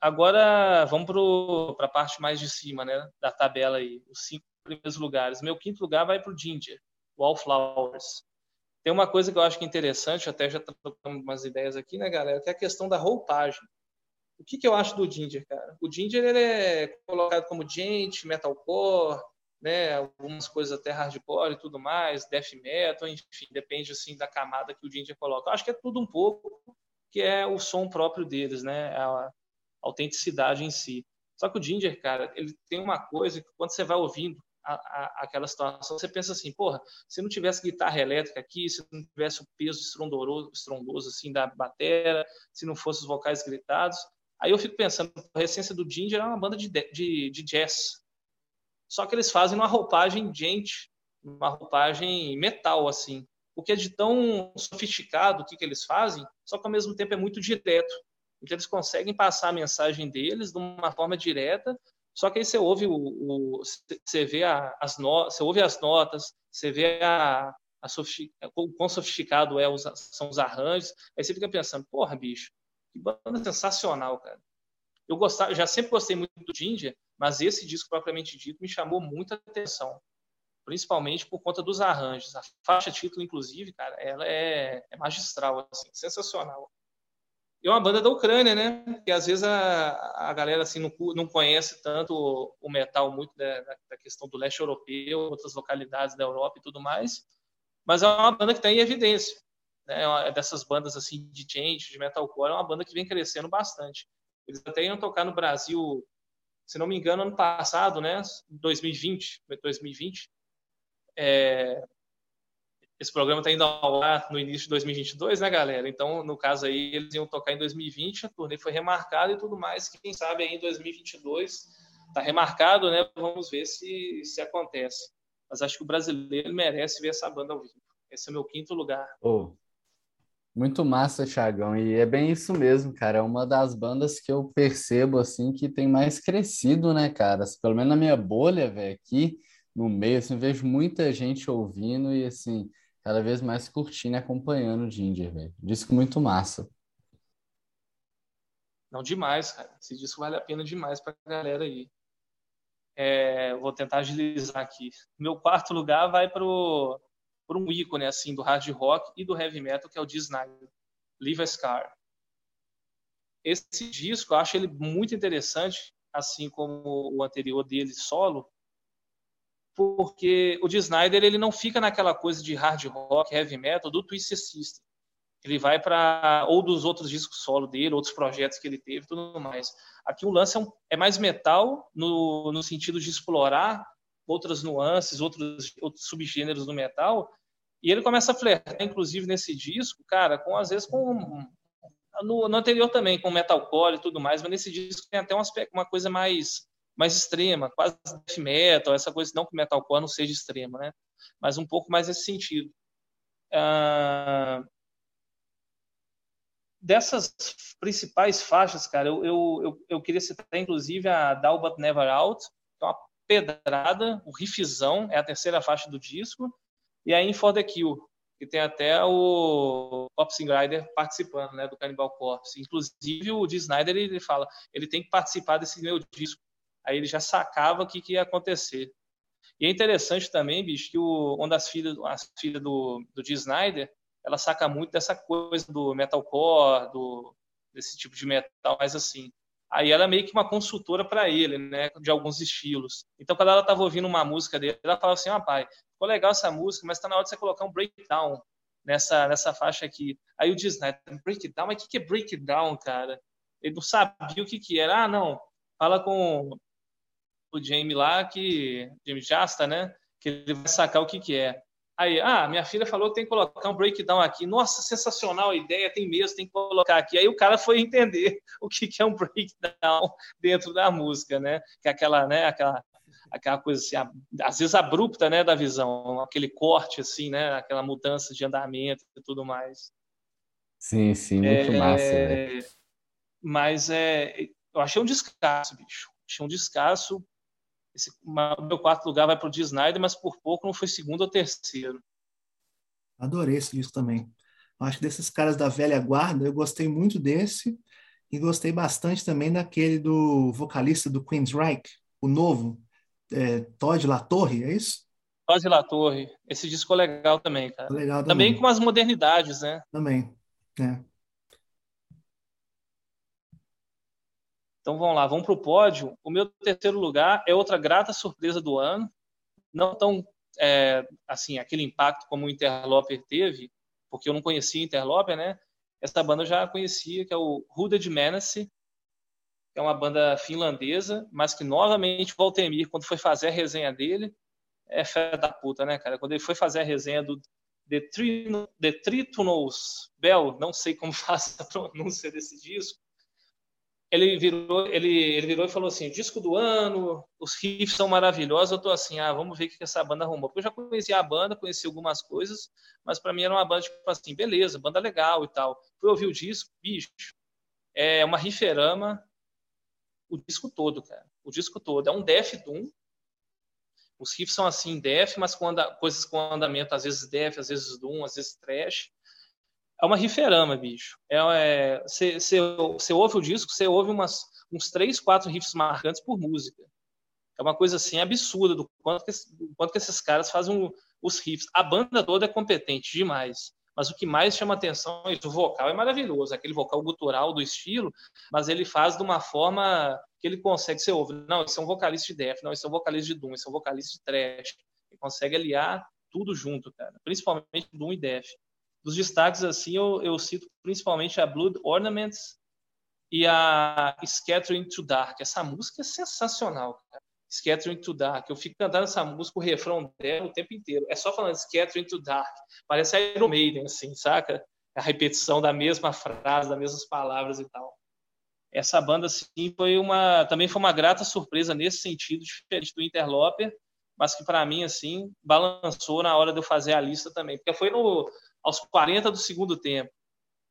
Agora vamos para a parte mais de cima, né, da tabela aí, os cinco primeiros lugares. Meu quinto lugar vai para o Ginger, Wallflowers. Tem uma coisa que eu acho que é interessante, até já trocamos umas ideias aqui, né, galera, que é a questão da roupagem. O que, que eu acho do Ginger, cara? O Ginger ele é colocado como gente, metalcore, né, algumas coisas até hardcore e tudo mais, death metal, enfim, depende assim da camada que o Ginger coloca. Eu acho que é tudo um pouco, que é o som próprio deles, né? A autenticidade em si. Só que o Ginger, cara, ele tem uma coisa que quando você vai ouvindo a, a, aquela situação, você pensa assim, porra, se não tivesse guitarra elétrica aqui, se não tivesse o peso estrondoso, estrondoso assim da batera, se não fosse os vocais gritados, aí eu fico pensando, a essência do Ginger é uma banda de, de, de jazz. Só que eles fazem uma roupagem gente, uma roupagem metal assim o que é de tão sofisticado o que, que eles fazem, só que ao mesmo tempo é muito direto. Então eles conseguem passar a mensagem deles de uma forma direta, só que aí você ouve o, o você vê a, as notas, você ouve as notas, você vê a, a o quão sofisticado é os, são os arranjos, aí você fica pensando, porra, bicho, que banda sensacional, cara. Eu gostava, já sempre gostei muito do Ginger, mas esse disco propriamente dito me chamou muita atenção principalmente por conta dos arranjos. A faixa título, inclusive, cara, ela é, é magistral, assim, sensacional. E é uma banda da Ucrânia, né? Que às vezes a, a galera assim não, não conhece tanto o, metal muito da, questão do leste europeu, outras localidades da Europa e tudo mais. Mas é uma banda que está em evidência. Né? É dessas bandas assim de change, de metalcore, é uma banda que vem crescendo bastante. Eles até iam tocar no Brasil, se não me engano, ano passado, né? 2020, 2020. É, esse programa está indo ao ar no início de 2022, né, galera? Então, no caso aí, eles iam tocar em 2020, a turnê foi remarcada e tudo mais. Quem sabe aí em 2022 está remarcado, né? Vamos ver se, se acontece. Mas acho que o brasileiro merece ver essa banda ao vivo. Esse é o meu quinto lugar. Oh, muito massa, Thiagão. E é bem isso mesmo, cara. É uma das bandas que eu percebo, assim, que tem mais crescido, né, cara? Pelo menos na minha bolha, velho, aqui no meio, assim, vejo muita gente ouvindo e, assim, cada vez mais curtindo e acompanhando o Ginger, velho. Disco muito massa. Não, demais, cara. Esse disco vale a pena demais pra galera aí. É, vou tentar agilizar aqui. Meu quarto lugar vai pro, pro um ícone, assim, do hard rock e do heavy metal, que é o Dee Snider. Leave Scar. Esse disco, eu acho ele muito interessante, assim como o anterior dele, solo, porque o de Snyder ele não fica naquela coisa de hard rock, heavy metal do Twisted Sister. Ele vai para ou dos outros discos solo dele, outros projetos que ele teve, tudo mais. Aqui o lance é, um, é mais metal no, no sentido de explorar outras nuances, outros, outros subgêneros do metal. E ele começa a flertar, inclusive nesse disco, cara, com às vezes com no, no anterior também com metalcore e tudo mais, mas nesse disco tem até um aspecto, uma coisa mais mais extrema, quase death metal, essa coisa, não que metalcore não seja extrema, né? Mas um pouco mais nesse sentido. Uh, dessas principais faixas, cara, eu, eu, eu, queria citar inclusive a Down But Never Out, que é uma pedrada, o riffzão, é a terceira faixa do disco, e a In For The Kill, que tem até o Corpse Grinder participando, né, do Cannibal Corpse. Inclusive o Dee Snyder, ele fala, ele tem que participar desse meu disco, Aí ele já sacava o que, que ia acontecer. E é interessante também, bicho, que o, uma das filhas, as filhas do, do Dee Snyder, ela saca muito dessa coisa do metalcore, do, desse tipo de metal, mais assim. Aí ela é meio que uma consultora para ele, né, de alguns estilos. Então, quando ela estava ouvindo uma música dele, ela falava assim: ah, pai, ficou legal essa música, mas está na hora de você colocar um breakdown nessa, nessa faixa aqui. Aí o Disney, breakdown? Mas o que, que é breakdown, cara? Ele não sabia o que, que era. Ah, não, fala com o Jamie lá, que Jamie Jasta, né? Que ele vai sacar o que que é. Aí, ah, minha filha falou que tem que colocar um breakdown aqui. Nossa, sensacional a ideia, tem mesmo, tem que colocar aqui. Aí o cara foi entender o que que é um breakdown dentro da música, né? Que é aquela, né, aquela aquela coisa assim, às vezes abrupta, né, da visão, aquele corte assim, né, aquela mudança de andamento e tudo mais. Sim, sim, muito é, massa. Né? Mas é, eu achei um descasso, bicho. Achei um descasso esse, o meu quarto lugar vai para o Snyder, mas por pouco não foi segundo ou terceiro. Adorei esse disco também. Acho que desses caras da velha guarda, eu gostei muito desse e gostei bastante também daquele do vocalista do Queensryche, o novo, é, Todd Latorre, é isso? Todd Latorre. Esse disco é legal também, cara. Legal também. também com as modernidades, né? Também, é. Então vamos lá, vamos para o pódio. O meu terceiro lugar é outra grata surpresa do ano, não tão é, assim aquele impacto como o Interloper teve, porque eu não conhecia Interloper, né? Essa banda eu já conhecia, que é o Hooded Menace, que é uma banda finlandesa, mas que novamente o Valtemir, quando foi fazer a resenha dele, é fé da puta, né, cara? Quando ele foi fazer a resenha do The, The Tritonals Bell, não sei como faz a pronúncia desse disco, ele virou, ele, ele virou e falou assim: disco do ano, os riffs são maravilhosos. Eu tô assim, ah, vamos ver o que essa banda arrumou. Porque eu já conhecia a banda, conheci algumas coisas, mas para mim era uma banda tipo assim, beleza, banda legal e tal. Fui ouvir o disco, bicho, é uma riferama, o disco todo, cara. O disco todo. É um Def Doom. Os riffs são assim, Def, mas com anda, coisas com andamento, às vezes Def, às vezes Doom, às vezes Trash é uma riferama, bicho. Você é, ouve o disco, você ouve umas, uns três, quatro riffs marcantes por música. É uma coisa assim absurda do quanto que, do quanto que esses caras fazem um, os riffs. A banda toda é competente demais. Mas o que mais chama atenção é o vocal é maravilhoso, aquele vocal gutural do estilo, mas ele faz de uma forma que ele consegue ser ouve. Não, esse é um vocalista de death, não, esse é um vocalista de doom, esse é um vocalista de thrash. Ele consegue aliar tudo junto, cara. Principalmente doom e death. Dos destaques assim, eu, eu cito principalmente a Blood Ornaments e a Scattering to Dark. Essa música é sensacional. Scattering to Dark. Eu fico cantando essa música, o refrão dela o tempo inteiro. É só falando Scattering to Dark. Parece Iron Maiden, assim, saca? A repetição da mesma frase, das mesmas palavras e tal. Essa banda, assim, foi uma, também foi uma grata surpresa nesse sentido, diferente do Interloper, mas que para mim, assim, balançou na hora de eu fazer a lista também. Porque foi no, aos 40 do segundo tempo.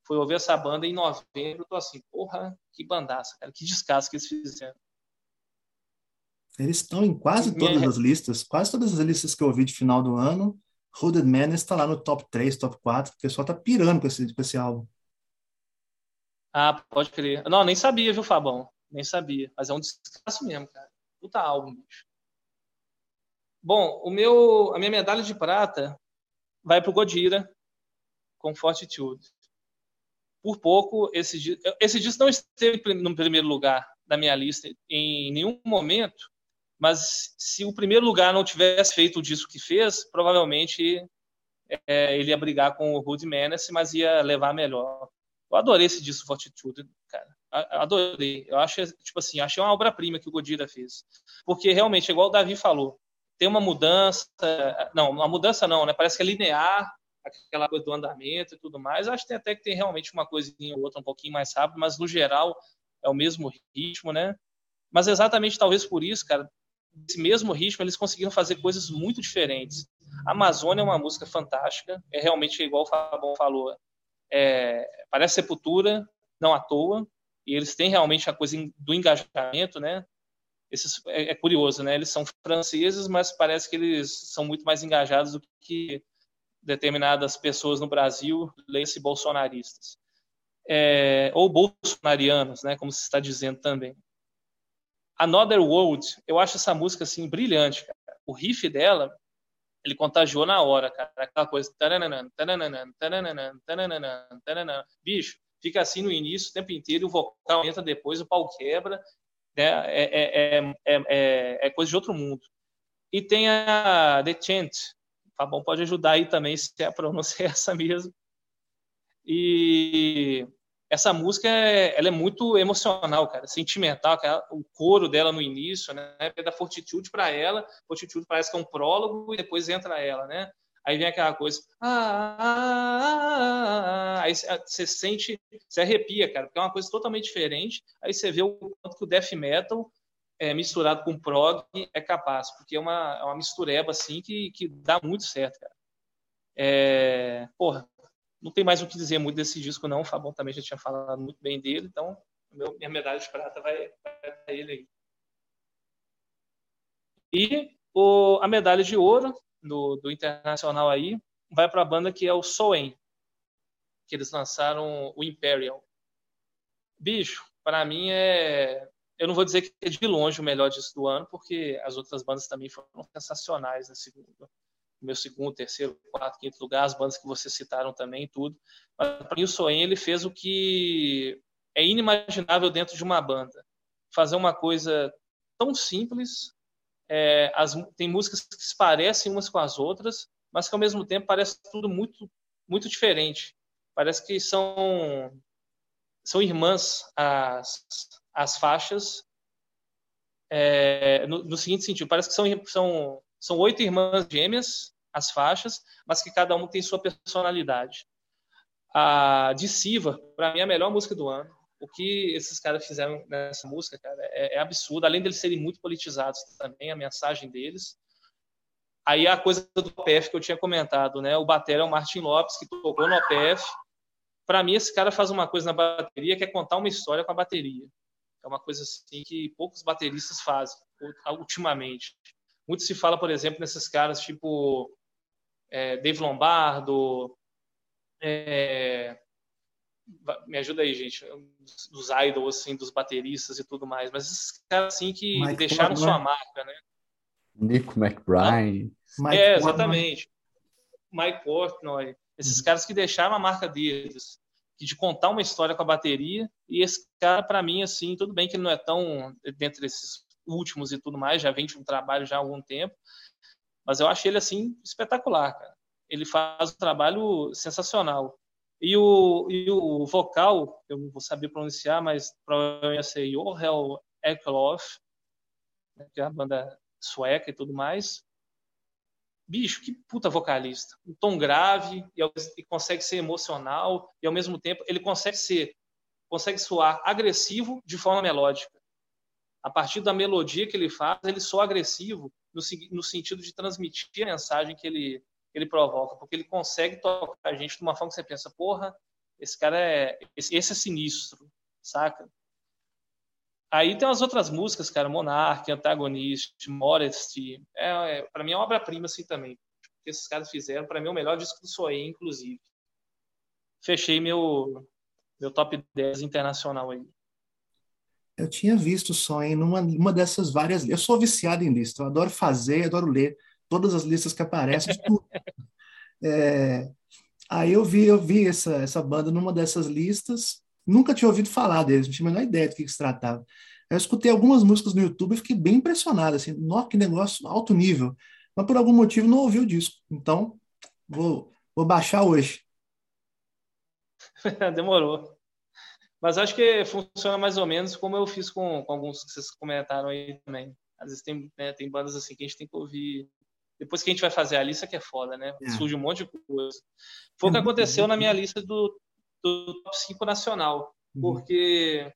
Fui ouvir essa banda em novembro, tô assim, porra, que bandaça, cara, que descasso que eles fizeram. Eles estão em quase todas as listas, quase todas as listas que eu ouvi de final do ano. Hooded Man está lá no top 3, top 4. O pessoal tá pirando com esse, com esse álbum. Ah, pode crer. Não, nem sabia, viu, Fabão? Nem sabia. Mas é um descasso mesmo, cara. Puta álbum, bicho. Bom, o meu, a minha medalha de prata vai pro Godira com Fortitude. Por pouco, esse, esse disco não esteve no primeiro lugar da minha lista em nenhum momento, mas se o primeiro lugar não tivesse feito o disco que fez, provavelmente é, ele ia brigar com o Rude Menace, mas ia levar melhor. Eu adorei esse disco Fortitude, cara. Adorei. Eu acho, tipo assim, achei uma obra-prima que o Godira fez. Porque realmente, igual o Davi falou, tem uma mudança, não, uma mudança não, né? Parece que é linear, aquela coisa do andamento e tudo mais. Acho que tem até que tem realmente uma coisinha ou outra um pouquinho mais rápido, mas no geral é o mesmo ritmo, né? Mas exatamente talvez por isso, cara, esse mesmo ritmo, eles conseguiram fazer coisas muito diferentes. A Amazônia é uma música fantástica, é realmente igual o Fabão falou, é, parece Sepultura, não à toa, e eles têm realmente a coisa do engajamento, né? Esses, é, é, curioso, né? Eles são franceses, mas parece que eles são muito mais engajados do que determinadas pessoas no Brasil, leem-se bolsonaristas. É, ou bolsonarianos, né? Como se está dizendo também. Another World, eu acho essa música assim brilhante, cara. O riff dela, ele contagiou na hora, cara. Aquela coisa. Bicho, fica assim no início o tempo inteiro, o vocal entra depois, o pau quebra. Né? É, é, é, é, coisa de outro mundo. E tem a The Chant. Fabão pode ajudar aí também, se a pronúncia é essa mesmo. E essa música é, ela é muito emocional, cara, sentimental, cara, o coro dela no início, né, é da Fortitude para ela, Fortitude parece que é um prólogo e depois entra ela, né? Aí vem aquela coisa, ah, ah, ah, aí você sente, você arrepia, cara, porque é uma coisa totalmente diferente. Aí você vê o quanto que o death metal é, misturado com prog é capaz, porque é uma, é uma mistureba assim que, que dá muito certo, cara. É, porra, não tem mais o que dizer muito desse disco, não. O Fabão também já tinha falado muito bem dele, então meu, minha medalha de prata vai, para ele aí. E o, a medalha de ouro do, do Internacional aí vai para a banda que é o Soen, que eles lançaram o Imperial. Bicho, para mim é. Eu não vou dizer que é de longe o melhor disco do ano, porque as outras bandas também foram sensacionais nesse meu segundo, terceiro, quarto, quinto lugar, as bandas que vocês citaram também, tudo. Mas para mim o Soen ele fez o que é inimaginável dentro de uma banda, fazer uma coisa tão simples. É, as, tem músicas que se parecem umas com as outras, mas que ao mesmo tempo parece tudo muito muito diferente. Parece que são são irmãs as, as faixas é, no, no, seguinte sentido, parece que são, são são oito irmãs gêmeas, as faixas, mas que cada uma tem sua personalidade. A de Siva, para mim, é a melhor música do ano. O que esses caras fizeram nessa música, cara, é, é absurdo. Além deles serem muito politizados também, a mensagem deles. Aí a coisa do OPF que eu tinha comentado, né? O batera é o Martin Lopes, que tocou no OPF. Para mim, esse cara faz uma coisa na bateria que é contar uma história com a bateria. É uma coisa assim que poucos bateristas fazem ultimamente. Muito se fala, por exemplo, nesses caras tipo é, Dave Lombardo, é, me ajuda aí, gente, dos idols, assim, dos bateristas e tudo mais, mas esses caras, assim, que Mike deixaram Portnoy. sua marca, né? Nico McBride. Ah, é, exatamente. Mike Portnoy. Esses uhum. caras que deixaram a marca deles, de contar uma história com a bateria, e esse cara, para mim, assim, tudo bem que ele não é tão dentro desses últimos e tudo mais, já vem de um trabalho já há algum tempo, mas eu acho ele, assim, espetacular, cara. Ele faz um trabalho sensacional. E o, e o vocal, eu não vou saber pronunciar, mas provavelmente ia ser Johan Eklof, né, que é a banda sueca e tudo mais. Bicho, que puta vocalista. Um tom grave e, e consegue ser emocional e ao mesmo tempo ele consegue ser, consegue soar agressivo de forma melódica. A partir da melodia que ele faz, ele soa agressivo no, no sentido de transmitir a mensagem que ele, ele provoca, porque ele consegue tocar a gente de uma forma que você pensa, porra, esse cara é. Esse, esse é sinistro, saca? Aí tem as outras músicas, cara, Monarch, Antagonist, Modesty. É, é, para mim é uma obra-prima assim também. O que esses caras fizeram, para mim é o melhor disco do Soe, inclusive. Fechei meu, meu top 10 internacional aí. Eu tinha visto só em numa, uma dessas várias. Eu sou viciado em lista, eu adoro fazer, adoro ler todas as listas que aparecem. é, aí eu vi, eu vi essa, essa banda numa dessas listas, nunca tinha ouvido falar deles, não tinha a menor ideia do que, que se tratava. Eu escutei algumas músicas no YouTube e fiquei bem impressionado, assim, nossa, que negócio alto nível. Mas por algum motivo não ouvi o disco. Então, vou, vou baixar hoje. Demorou. Mas acho que funciona mais ou menos como eu fiz com, com alguns que vocês comentaram aí também. Às vezes tem, né, tem bandas assim que a gente tem que ouvir depois que a gente vai fazer a lista, que é foda, né? É. Surge um monte de coisa. Foi o que é aconteceu na minha lista do, do top 5 nacional, uhum. porque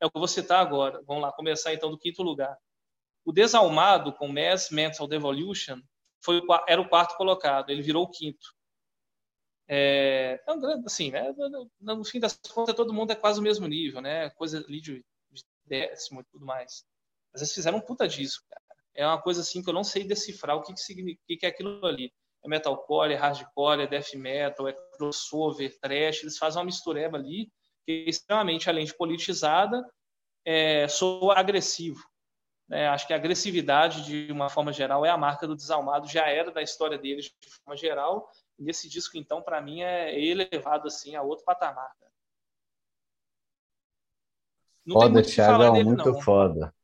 é o que eu vou citar agora. Vamos lá, começar então do quinto lugar. O Desalmado, com Mass Mental Devolution, foi, era o quarto colocado, ele virou o quinto. É, assim, né? No fim das contas, todo mundo é quase o mesmo nível, né? Coisa ali de, de décimo e tudo mais. Mas eles fizeram um puta disso, cara é uma coisa assim que eu não sei decifrar o que, que, significa, que, que é aquilo ali. É metalcore, é hardcore, é death metal, é crossover, trash, eles fazem uma mistureba ali que é extremamente, além de politizada, é, soa agressivo. É, acho que a agressividade, de uma forma geral, é a marca do Desalmado, já era da história deles de forma geral, e esse disco, então, para mim, é elevado assim, a outro patamar. Não foda, Thiago, é muito não. foda.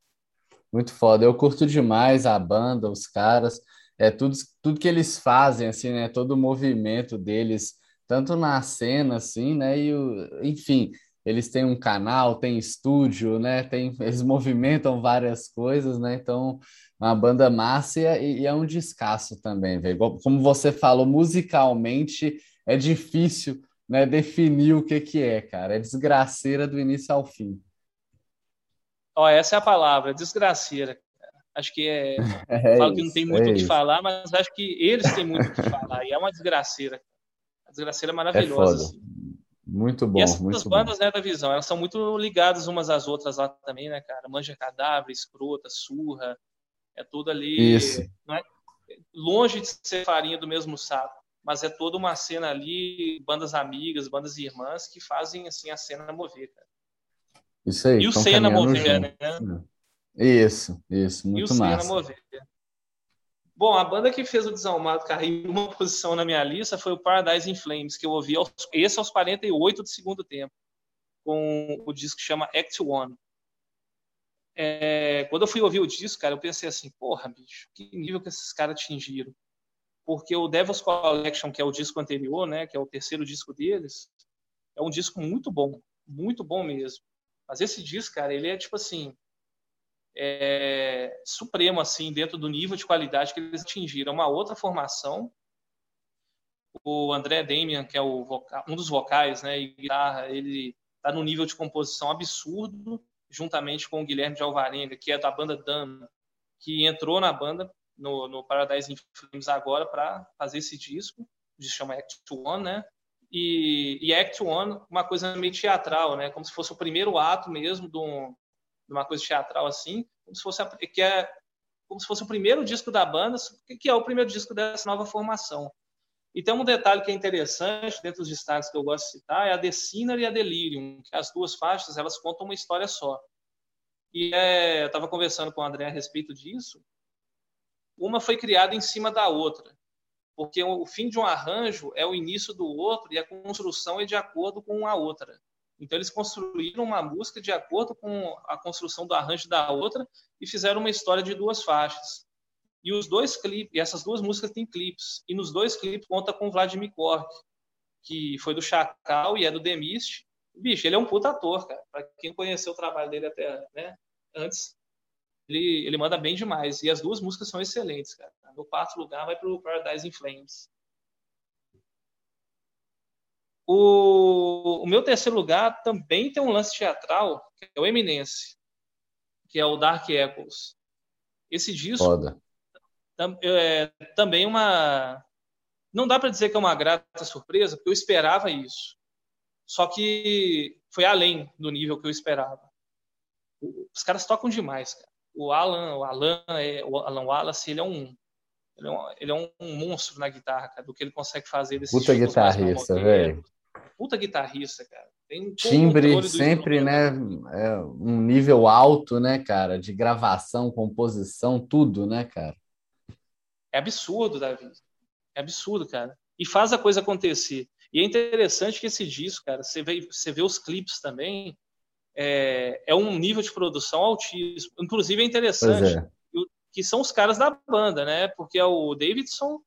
Muito foda. Eu curto demais a banda, os caras, é tudo, tudo que eles fazem, assim, né? Todo o movimento deles, tanto na cena, assim, né? E o, enfim, eles têm um canal, têm estúdio, né? Tem, eles movimentam várias coisas, né? Então, uma banda massa e, e é um descasso também, velho. Como você falou, musicalmente é difícil, né? Definir o que que é, cara. É desgraceira do início ao fim. Ó, essa é a palavra, desgraceira. Acho que é. é falo que não tem muito é o que falar, mas acho que eles têm muito o que falar. E é uma desgraceira. A desgraceira é maravilhosa. É assim. Muito bom. E essas muito bandas, bom. né, da visão, elas são muito ligadas umas às outras lá também, né, cara? Manja Cadáver, Escrota, Surra. É tudo ali. Isso. É, longe de ser farinha do mesmo saco. Mas é toda uma cena ali, bandas amigas, bandas irmãs, que fazem assim a cena mover, cara. Isso aí. E o Senna mover, né? Isso, isso, muito e o massa. Senna mover. Bom, a banda que fez o Desalmado cair em uma posição na minha lista foi o Paradise in Flames, que eu ouvi aos, esse aos 48 do segundo tempo, com o disco que chama Act One. É, quando eu fui ouvir o disco, cara, eu pensei assim, porra, bicho, que nível que esses caras atingiram. Porque o Devil's Collection, que é o disco anterior, né, que é o terceiro disco deles, é um disco muito bom, muito bom mesmo. Mas esse disco, cara, ele é tipo assim, é, supremo assim dentro do nível de qualidade que eles atingiram. Uma outra formação, o André Damian, que é vocal, um dos vocais, né, e guitarra, ele está no nível de composição absurdo, juntamente com o Guilherme de Alvarenga, que é da banda Dana, que entrou na banda no, no Paradise Flames agora para fazer esse disco, que se chama Act One, né? e, e Act One, uma coisa meio teatral, né? Como se fosse o primeiro ato mesmo de, um, de uma coisa teatral assim, como se fosse a, que é como se fosse o primeiro disco da banda, que é o primeiro disco dessa nova formação. E tem um detalhe que é interessante dentro dos destaques que eu gosto de citar, é a The Sinner e a Delirium, que as duas faixas, elas contam uma história só. E é, eu estava conversando com o André a respeito disso. Uma foi criada em cima da outra, porque o fim de um arranjo é o início do outro e a construção é de acordo com a outra. Então eles construíram uma música de acordo com a construção do arranjo da outra e fizeram uma história de duas faixas. E os dois clipes, essas duas músicas têm clipes. E nos dois clipes conta com Vladimir Kork, que foi do Chacal e é do Demist. Bicho, ele é um puta ator, cara. Pra quem conheceu o trabalho dele até né, antes, ele, ele manda bem demais. E as duas músicas são excelentes, cara. No quarto lugar vai pro Paradise in Flames. O, o meu terceiro lugar também tem um lance teatral, que é o Eminence, que é o Dark Echoes. Esse disco é também uma. Não dá para dizer que é uma grata surpresa, porque eu esperava isso. Só que foi além do nível que eu esperava. Os caras tocam demais, cara. O Alan, o Alan, é, o Alan Wallace, ele é um ele é um, ele é um monstro na guitarra, cara, do que ele consegue fazer desse Puta guitarrista, velho. Puta guitarrista, cara. Tem Timbre sempre, né? É um nível alto, né, cara? De gravação, composição, tudo, né, cara? É absurdo, Davi. É absurdo, cara. E faz a coisa acontecer. E é interessante que esse disco, cara, você vê, você vê os clipes também, é, é um nível de produção altíssimo. Inclusive é interessante é. que são os caras da banda, né? Porque é o Davidson,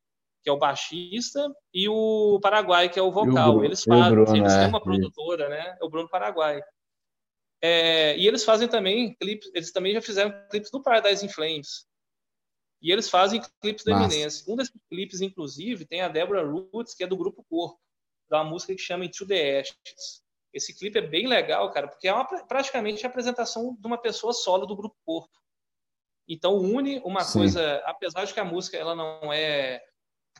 que é o baixista, e o Paraguai, que é o vocal. O, eles fazem, Bruno, eles têm é, uma produtora, né? É o Bruno Paraguai. É, e eles fazem também clipes, eles também já fizeram clipes do Paradise in Flames. E eles fazem clipes da Eminence. Um desses clipes, inclusive, tem a Deborah Roots, que é do Grupo Corpo, da música que chama Into the Ashes. Esse clipe é bem legal, cara, porque é uma, praticamente a apresentação de uma pessoa solo do grupo Corpo. Então une uma Sim. coisa, apesar de que a música ela não é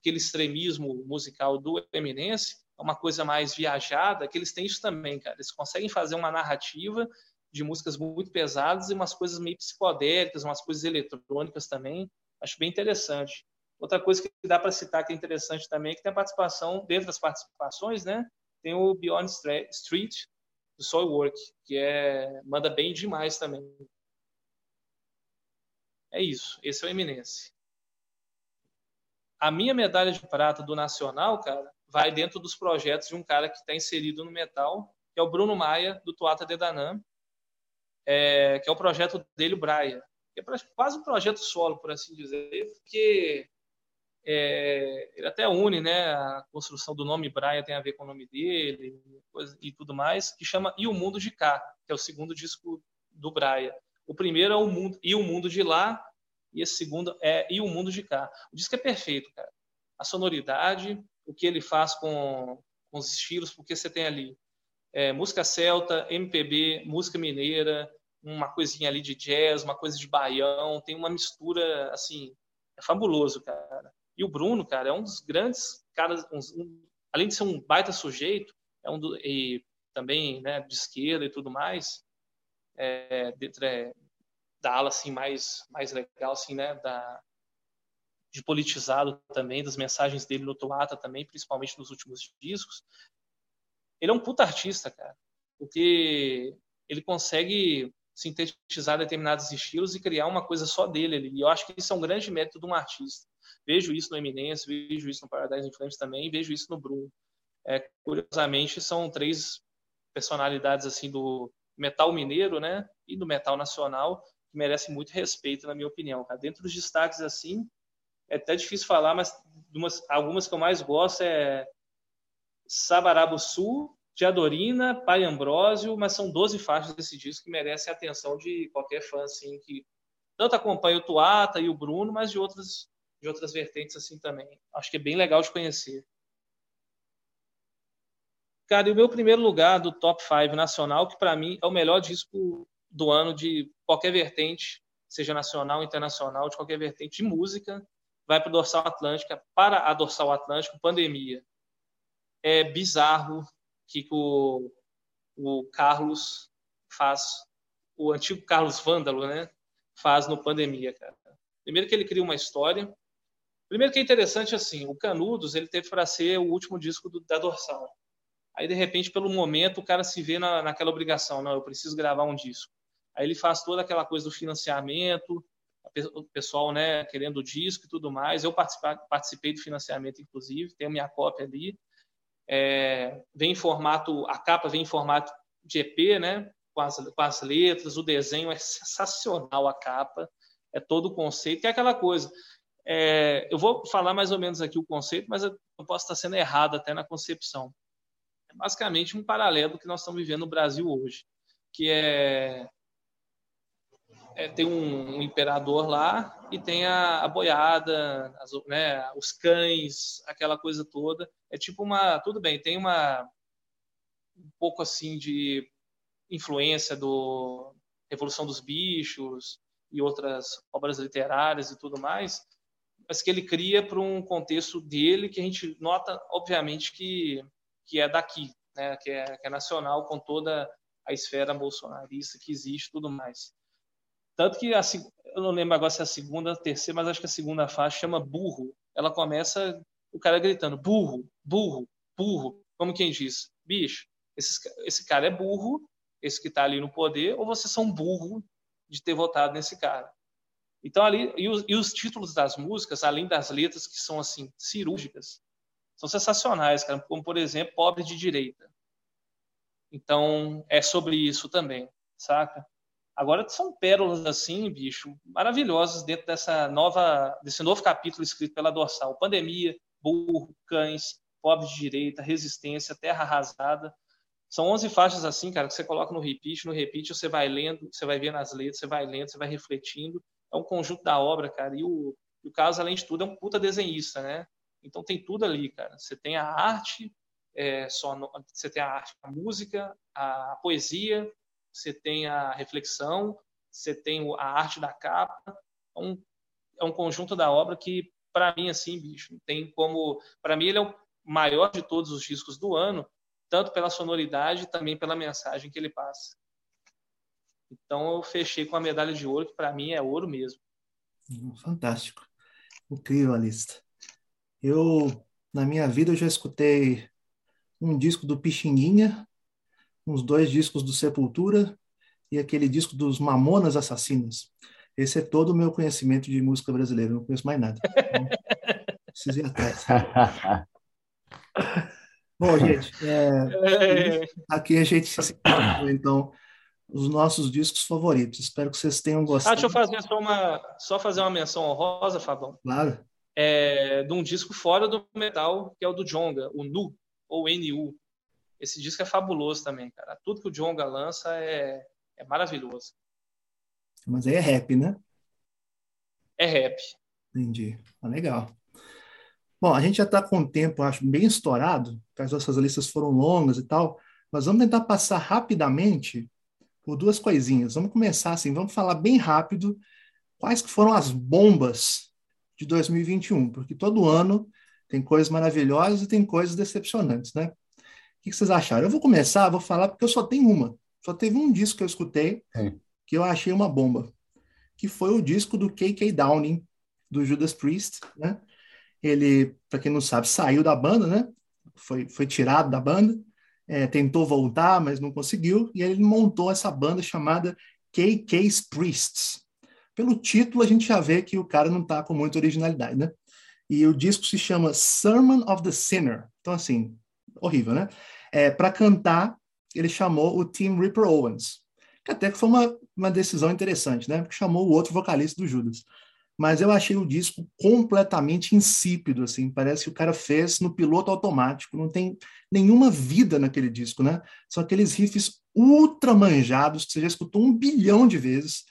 aquele extremismo musical do Eminence, é uma coisa mais viajada, que eles têm isso também, cara. Eles conseguem fazer uma narrativa de músicas muito pesadas e umas coisas meio psicodélicas, umas coisas eletrônicas também. Acho bem interessante. Outra coisa que dá para citar que é interessante também é que tem a participação, dentro das participações, né? tem o Beyond Street, do Soilwork, que é, manda bem demais também. É isso, esse é o Eminence. A minha medalha de prata do Nacional, cara, vai dentro dos projetos de um cara que está inserido no metal, que é o Bruno Maia, do Tuata de Danam, é, que é o projeto dele, o Braia. É quase um projeto solo, por assim dizer, porque é, ele até une, né, a construção do nome Brian tem a ver com o nome dele coisa, e tudo mais, que chama E o Mundo de Cá, que é o segundo disco do Brian. O primeiro é o mundo e o mundo de lá e esse segundo é E o Mundo de Cá. O disco é perfeito, cara. A sonoridade, o que ele faz com, com os estilos, porque você tem ali é, música celta, MPB, música mineira, uma coisinha ali de jazz, uma coisa de baião, tem uma mistura assim, é fabuloso, cara. E o Bruno, cara, é um dos grandes caras, um, além de ser um baita sujeito, é um do, e também né, de esquerda e tudo mais, é, dentro é, da ala assim mais mais legal assim, né, da de politizado também, das mensagens dele no Toata também, principalmente nos últimos discos. Ele é um puta artista, cara, porque ele consegue sintetizar determinados estilos e criar uma coisa só dele. E eu acho que isso é um grande mérito de um artista. Vejo isso no Eminence, vejo isso no Paradise Inflames também, vejo isso no Bruno. É, curiosamente, são três personalidades assim do metal mineiro, né, e do metal nacional que merecem muito respeito, na minha opinião. Cara. Dentro dos destaques assim, é até difícil falar, mas umas, algumas que eu mais gosto é Sabarabu Sul, Diadorina, Pai Ambrósio, mas são 12 faixas desse disco que merecem a atenção de qualquer fã assim que tanto acompanha o Tuata e o Bruno, mas de outras de outras vertentes assim também. Acho que é bem legal de conhecer. Cara, e o meu primeiro lugar do top 5 nacional, que para mim é o melhor disco do ano de qualquer vertente, seja nacional, internacional, de qualquer vertente de música, vai para o Dorsal Atlântica, para a Dorsal Atlântico, Pandemia. É bizarro que o, o Carlos faz, o antigo Carlos Vândalo, né, faz no Pandemia, cara. Primeiro que ele cria uma história, Primeiro que é interessante assim, o Canudos ele teve para ser o último disco do, da Dorsal. Aí de repente, pelo momento, o cara se vê na, naquela obrigação, não, eu preciso gravar um disco. Aí ele faz toda aquela coisa do financiamento, o pessoal, né, querendo o disco e tudo mais. Eu participei do financiamento, inclusive, tenho minha cópia ali. É, vem em formato, a capa vem em formato de EP, né, com as, com as letras, o desenho é sensacional a capa, é todo o conceito, que é aquela coisa. É, eu vou falar mais ou menos aqui o conceito, mas eu posso estar sendo errado até na concepção. É basicamente um paralelo que nós estamos vivendo no Brasil hoje, que é, é tem um, um, imperador lá e tem a, a boiada, as, né, os cães, aquela coisa toda. É tipo uma, tudo bem, tem uma um pouco assim de influência do Revolução dos Bichos e outras obras literárias e tudo mais, mas que ele cria para um contexto dele que a gente nota, obviamente, que, que é daqui, né? que, é, que é nacional, com toda a esfera bolsonarista que existe tudo mais. Tanto que, a, eu não lembro agora se é a segunda, a terceira, mas acho que a segunda faixa chama Burro. Ela começa o cara gritando, burro, burro, burro, como quem diz, bicho, esse, esse cara é burro, esse que está ali no poder, ou vocês são burro de ter votado nesse cara. Então, ali, e os, e os, títulos das músicas, além das letras que são, assim, cirúrgicas, são sensacionais, cara, como, por exemplo, Pobre de Direita. Então, é sobre isso também, saca? Agora são pérolas, assim, bicho, maravilhosas dentro dessa nova, desse novo capítulo escrito pela Dorsal. Pandemia, burro, cães, pobre de direita, resistência, terra arrasada. São 11 faixas assim, cara, que você coloca no repeat, no repeat você vai lendo, você vai vendo as letras, você vai lendo, você vai refletindo é um conjunto da obra, cara. E o, o Carlos, além de tudo, é um puta desenhista, né? Então tem tudo ali, cara. Você tem a arte, é, só no, você tem a arte, a música, a, a poesia, você tem a reflexão, você tem a arte da capa. É um, é um conjunto da obra que, para mim, assim, bicho, tem como. Para mim, ele é o maior de todos os discos do ano, tanto pela sonoridade, também pela mensagem que ele passa. Então eu fechei com a medalha de ouro, que para mim é ouro mesmo. Fantástico. Incrível a lista. Eu, na minha vida, eu já escutei um disco do Pixinguinha, uns dois discos do Sepultura e aquele disco dos Mamonas Assassinos. Esse é todo o meu conhecimento de música brasileira, não conheço mais nada. Então, preciso ir atrás. Bom, gente, é, aqui a gente se então os nossos discos favoritos. Espero que vocês tenham gostado. Ah, deixa eu fazer só uma, só fazer uma menção honrosa, Fabão. Claro. É, de um disco fora do metal, que é o do Jonga, o Nu, ou NU. Esse disco é fabuloso também, cara. Tudo que o Jonga lança é, é maravilhoso. Mas aí é rap, né? É rap. Entendi. Ah, legal. Bom, a gente já está com o tempo, acho, bem estourado, porque as nossas listas foram longas e tal, mas vamos tentar passar rapidamente por duas coisinhas. Vamos começar assim, vamos falar bem rápido quais que foram as bombas de 2021, porque todo ano tem coisas maravilhosas e tem coisas decepcionantes, né? O que vocês acharam? Eu vou começar, vou falar porque eu só tenho uma. Só teve um disco que eu escutei é. que eu achei uma bomba, que foi o disco do KK Downing, do Judas Priest, né? Ele, para quem não sabe, saiu da banda, né? Foi, foi tirado da banda é, tentou voltar, mas não conseguiu, e ele montou essa banda chamada KK's Priests. Pelo título, a gente já vê que o cara não está com muita originalidade, né? E o disco se chama Sermon of the Sinner. Então, assim, horrível, né? É, Para cantar, ele chamou o Tim Ripper Owens, que até foi uma, uma decisão interessante, né? Porque chamou o outro vocalista do Judas mas eu achei o disco completamente insípido, assim, parece que o cara fez no piloto automático, não tem nenhuma vida naquele disco, né? São aqueles riffs ultra manjados que você já escutou um bilhão de vezes,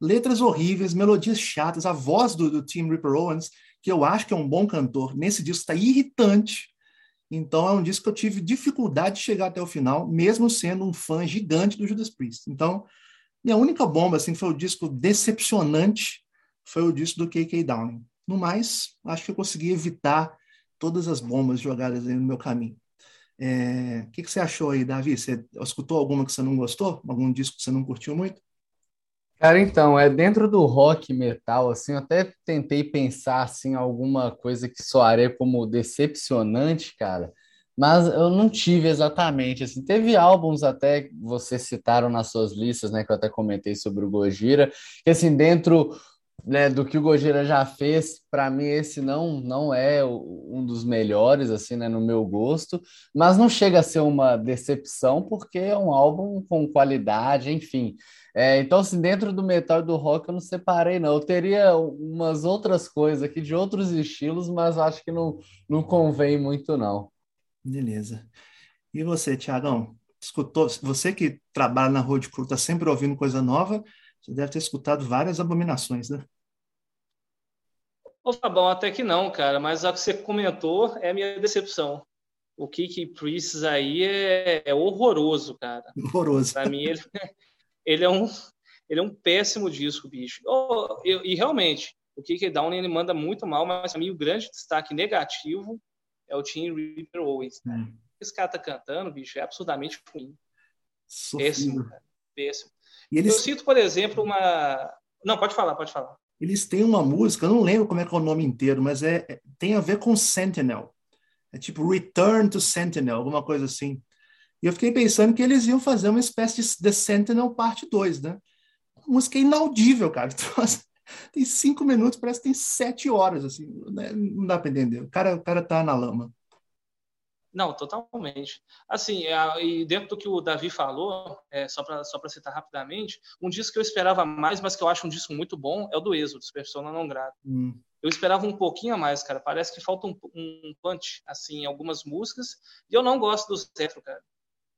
letras horríveis, melodias chatas, a voz do, do Tim Ripper Owens, que eu acho que é um bom cantor, nesse disco está irritante, então é um disco que eu tive dificuldade de chegar até o final, mesmo sendo um fã gigante do Judas Priest. Então, minha única bomba assim foi o disco decepcionante foi o disco do KK Downing. No mais, acho que eu consegui evitar todas as bombas jogadas no meu caminho. É, o que, que, você achou aí, Davi? Você escutou alguma que você não gostou? Algum disco que você não curtiu muito? Cara, então, é dentro do rock metal, assim, eu até tentei pensar, assim, alguma coisa que soaria como decepcionante, cara, mas eu não tive exatamente, assim, teve álbuns até vocês citaram nas suas listas, né, que eu até comentei sobre o Gojira, que, assim, dentro né, do que o Gojira já fez, para mim esse não não é um dos melhores assim, né, no meu gosto, mas não chega a ser uma decepção porque é um álbum com qualidade, enfim. É, então, assim, dentro do metal e do rock eu não separei, não. Eu teria umas outras coisas aqui de outros estilos, mas acho que não, não convém muito, não. Beleza. E você, Tiagão? Escutou? Você que trabalha na Road Crew, está sempre ouvindo coisa nova, você deve ter escutado várias abominações, né? Ô, Fabão, até que não, cara, mas a que você comentou é a minha decepção. O Kiki Priest aí é, é horroroso, cara. Horroroso. Para mim, ele, ele, é um, ele é um péssimo disco, bicho. Oh, eu, e realmente, o Kiki Down ele manda muito mal, mas para mim o grande destaque negativo é o Tim Reaper Owens. Né? Esse cara tá cantando, bicho, é absurdamente ruim. Sofrido. Péssimo, cara. Péssimo. E eles... Eu cito, por exemplo, uma. Não, pode falar, pode falar. Eles têm uma música, eu não lembro como é que é o nome inteiro, mas é, é tem a ver com Sentinel. É tipo Return to Sentinel, alguma coisa assim. E eu fiquei pensando que eles iam fazer uma espécie de The Sentinel parte 2, né? A música inaudível, cara. Então, assim, tem cinco minutos, parece que tem sete horas, assim. Né? Não dá para entender. O cara, o cara tá na lama. Não, totalmente. Assim, é, e dentro do que o Davi falou, é, só para só citar rapidamente, um disco que eu esperava mais, mas que eu acho um disco muito bom, é o do Êxodo, Persona Não Grata. Hum. Eu esperava um pouquinho a mais, cara. Parece que falta um, um punch, assim, em algumas músicas. E eu não gosto do Zetro, cara.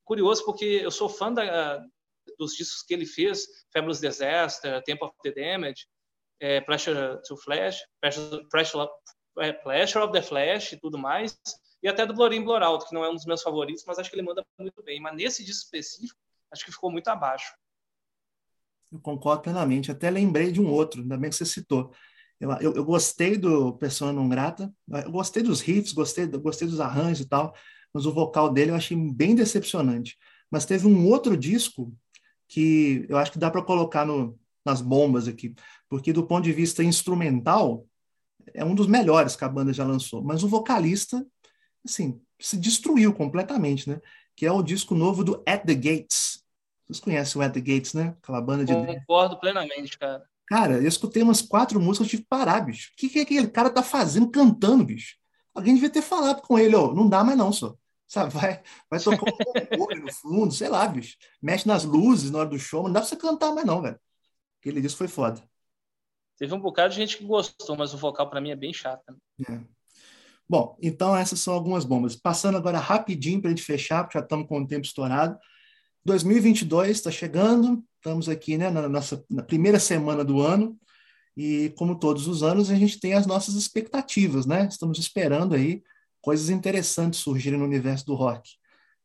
Curioso, porque eu sou fã da, dos discos que ele fez, Fabulous Disaster, Temple of the Damage, é, Pressure to Flash, Pressure, Pressure, é, Pressure of the Flash e tudo mais e até do Blorim Bloralto, que não é um dos meus favoritos, mas acho que ele manda muito bem. Mas nesse disco específico, acho que ficou muito abaixo. Eu concordo plenamente. Até lembrei de um outro, ainda bem que você citou. Eu, eu, eu gostei do Persona Não Grata, eu gostei dos riffs, gostei, gostei dos arranjos e tal, mas o vocal dele eu achei bem decepcionante. Mas teve um outro disco que eu acho que dá para colocar no, nas bombas aqui, porque do ponto de vista instrumental, é um dos melhores que a banda já lançou. Mas o vocalista assim, se destruiu completamente, né? Que é o disco novo do At the Gates. Vocês conhecem o At the Gates, né? Aquela banda de. Concordo plenamente, cara. Cara, eu escutei umas quatro músicas, eu tive que parar, bicho. O que, que aquele cara tá fazendo cantando, bicho? Alguém devia ter falado com ele, ó, não dá mais não, só. Sabe, vai, vai tocar um no fundo, sei lá, bicho. Mexe nas luzes na hora do show, não dá pra você cantar mais não, velho. Aquele disco foi foda. Teve um bocado de gente que gostou, mas o vocal para mim é bem chato. É. Bom, então essas são algumas bombas. Passando agora rapidinho para a gente fechar, porque já estamos com o tempo estourado. 2022 está chegando, estamos aqui né, na nossa na primeira semana do ano, e como todos os anos, a gente tem as nossas expectativas, né? Estamos esperando aí coisas interessantes surgirem no universo do rock.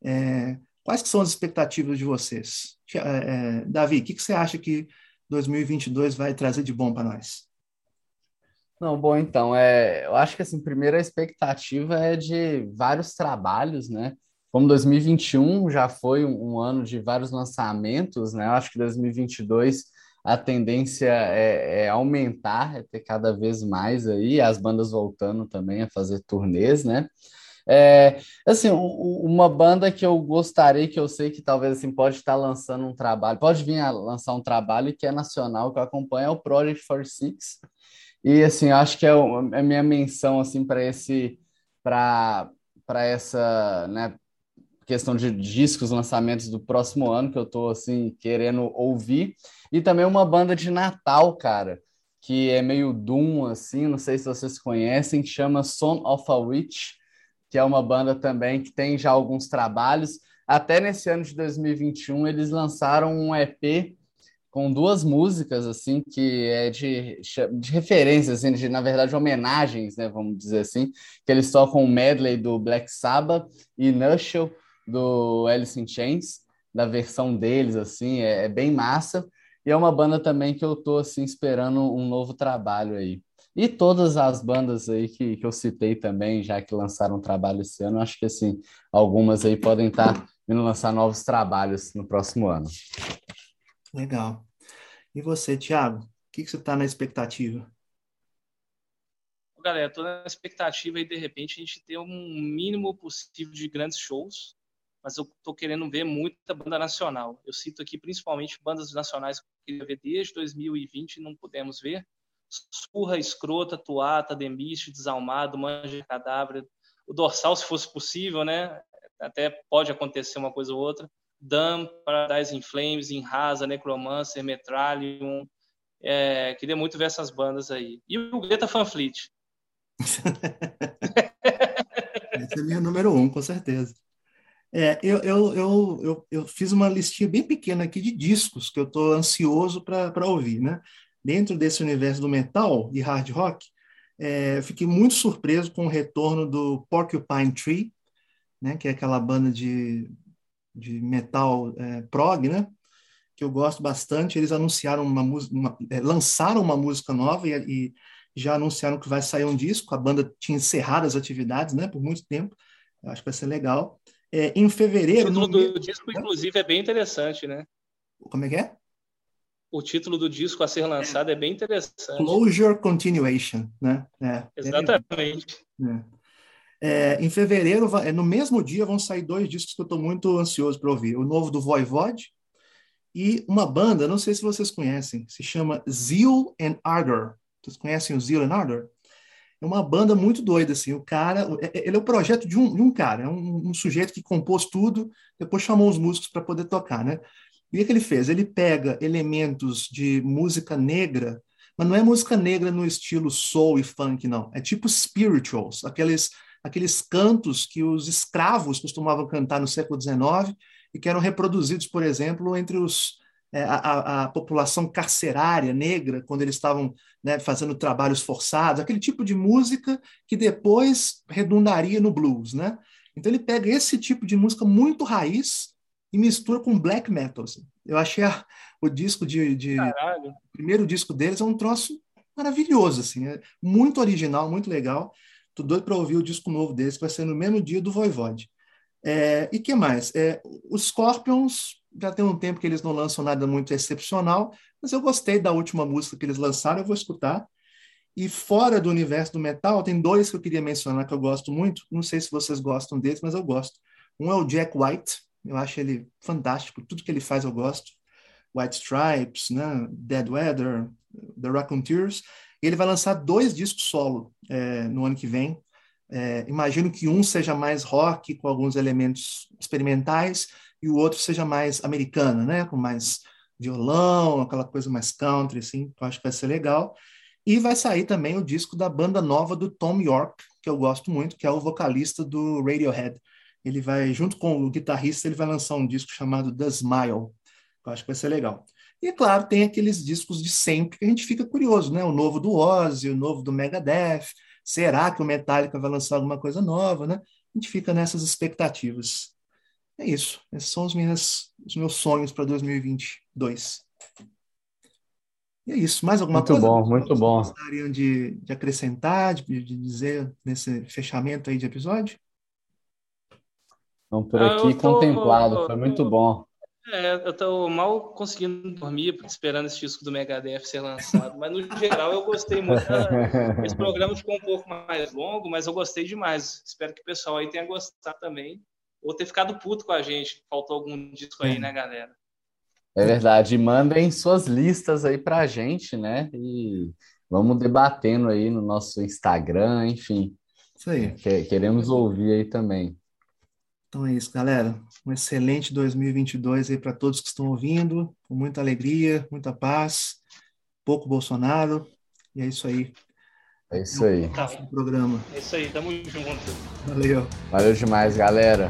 É, quais que são as expectativas de vocês? É, é, Davi, o que, que você acha que 2022 vai trazer de bom para nós? Não, bom, então, é, eu acho que assim, primeira expectativa é de vários trabalhos, né? Como 2021 já foi um, um ano de vários lançamentos, né? Eu acho que 2022 a tendência é, é, aumentar, é ter cada vez mais aí, as bandas voltando também a fazer turnês, né? É, assim, uma banda que eu gostaria, que eu sei que talvez assim, pode estar lançando um trabalho, pode vir a lançar um trabalho que é nacional, que eu acompanho, é o Project 46, e assim, acho que é, é a minha menção assim para esse para para essa, né, questão de discos, lançamentos do próximo ano que eu estou assim querendo ouvir e também uma banda de Natal, cara, que é meio doom assim, não sei se vocês conhecem, que chama Son of a Witch, que é uma banda também que tem já alguns trabalhos. Até nesse ano de 2021 eles lançaram um EP com duas músicas assim que é de, de referência assim, de na verdade homenagens, né, vamos dizer assim, que eles tocam o medley do Black Sabbath e Nutshell do Alice in Chains, da versão deles assim, é, é, bem massa. E é uma banda também que eu tô assim esperando um novo trabalho aí. E todas as bandas aí que, que eu citei também, já que lançaram trabalho esse ano, acho que assim, algumas aí podem estar tá lançar novos trabalhos no próximo ano. Legal. E você, Thiago, o que, que você está na expectativa? Galera, estou na expectativa aí, de repente, a gente ter um mínimo possível de grandes shows, mas eu estou querendo ver muita banda nacional. Eu cito aqui principalmente bandas nacionais que eu queria ver desde 2020 e não pudemos ver. Surra, Escrota, Tuata, Demiste, Desalmado, Manja Cadáver, o Dorsal, se fosse possível, né? Até pode acontecer uma coisa ou outra. Dam, Paradise in Flames, Inrasa, Necromancer, Metralium. É, queria muito ver essas bandas aí. E o Greta Fanfleet. Esse é meu número um, com certeza. É, eu, eu, eu, eu, eu fiz uma listinha bem pequena aqui de discos que eu estou ansioso para ouvir, né? Dentro desse universo do metal e hard rock, é, fiquei muito surpreso com o retorno do Porcupine Tree, né? Que é aquela banda de, de metal é, prog, né? Que eu gosto bastante. Eles anunciaram uma música, é, lançaram uma música nova e, e já anunciaram que vai sair um disco. A banda tinha encerrado as atividades, né? Por muito tempo. Eu acho que vai ser legal. É, em fevereiro. O título do disco, inclusive, é bem interessante, né? Como é que é? O título do disco a ser lançado é, é bem interessante. Closure Continuation, né? É, Exatamente. É, em fevereiro, no mesmo dia, vão sair dois discos que eu estou muito ansioso para ouvir. O novo do Voivod e uma banda, não sei se vocês conhecem, se chama Zeal and Ardor. Vocês conhecem o Zeal and Ardor? é uma banda muito doida, assim. O cara, é, é, ele é o projeto de um, de um cara, é um, um sujeito que compôs tudo, depois chamou os músicos para poder tocar, né? E o que ele fez? Ele pega elementos de música negra, mas não é música negra no estilo soul e funk, não. É tipo spirituals, aqueles, aqueles cantos que os escravos costumavam cantar no século XIX e que eram reproduzidos, por exemplo, entre os é, a, a, população carcerária negra, quando eles estavam né, fazendo trabalhos forçados, aquele tipo de música que depois redundaria no blues. Né? Então ele pega esse tipo de música muito raiz e mistura com black metal. Assim. Eu achei a, o disco de, de o primeiro disco deles é um troço maravilhoso, assim, é muito original, muito legal. Tô doido para ouvir o disco novo deles, que vai ser no mesmo dia do Voivode. É, e que mais? É, os Scorpions já tem um tempo que eles não lançam nada muito excepcional, mas eu gostei da última música que eles lançaram, eu vou escutar. E fora do universo do metal, tem dois que eu queria mencionar que eu gosto muito. Não sei se vocês gostam deles, mas eu gosto. Um é o Jack White, eu acho ele fantástico, tudo que ele faz eu gosto. White Stripes, né? Dead Weather, The Raconteurs. Ele vai lançar dois discos solo é, no ano que vem. É, imagino que um seja mais rock, com alguns elementos experimentais, e o outro seja mais americana, né? Com mais violão, aquela coisa mais country, assim. Então, acho que vai ser legal. E vai sair também o disco da banda nova do Tom York, que eu gosto muito, que é o vocalista do Radiohead. Ele vai, junto com o guitarrista, ele vai lançar um disco chamado The Smile, que eu acho que vai ser legal. E, é claro, tem aqueles discos de sempre que a gente fica curioso, né? O novo do Ozzy, o novo do Megadeth. Será que o Metallica vai lançar alguma coisa nova, né? A gente fica nessas expectativas. É isso. Esses são os, minhas, os meus sonhos para 2022. E é isso. Mais alguma muito coisa? Muito bom, muito bom. Gostariam de, de acrescentar, de, de, dizer nesse fechamento aí de episódio? Então, por ah, aqui, tô, contemplado. Foi muito bom. É, eu estou mal conseguindo dormir esperando esse disco do Megadeth ser lançado, mas no geral eu gostei muito. Esse programa ficou um pouco mais longo, mas eu gostei demais. Espero que o pessoal aí tenha gostado também ou ter ficado puto com a gente. Faltou algum disco aí, né, galera? É verdade. Mandem suas listas aí pra gente, né? E vamos debatendo aí no nosso Instagram, enfim. Isso aí. Queremos ouvir aí também. Então é isso, galera. Um excelente 2022 aí para todos que estão ouvindo, com muita alegria, muita paz, pouco Bolsonaro. E é isso aí. É isso aí. Tá. programa. É isso aí, tamo junto. Valeu. Valeu demais, galera.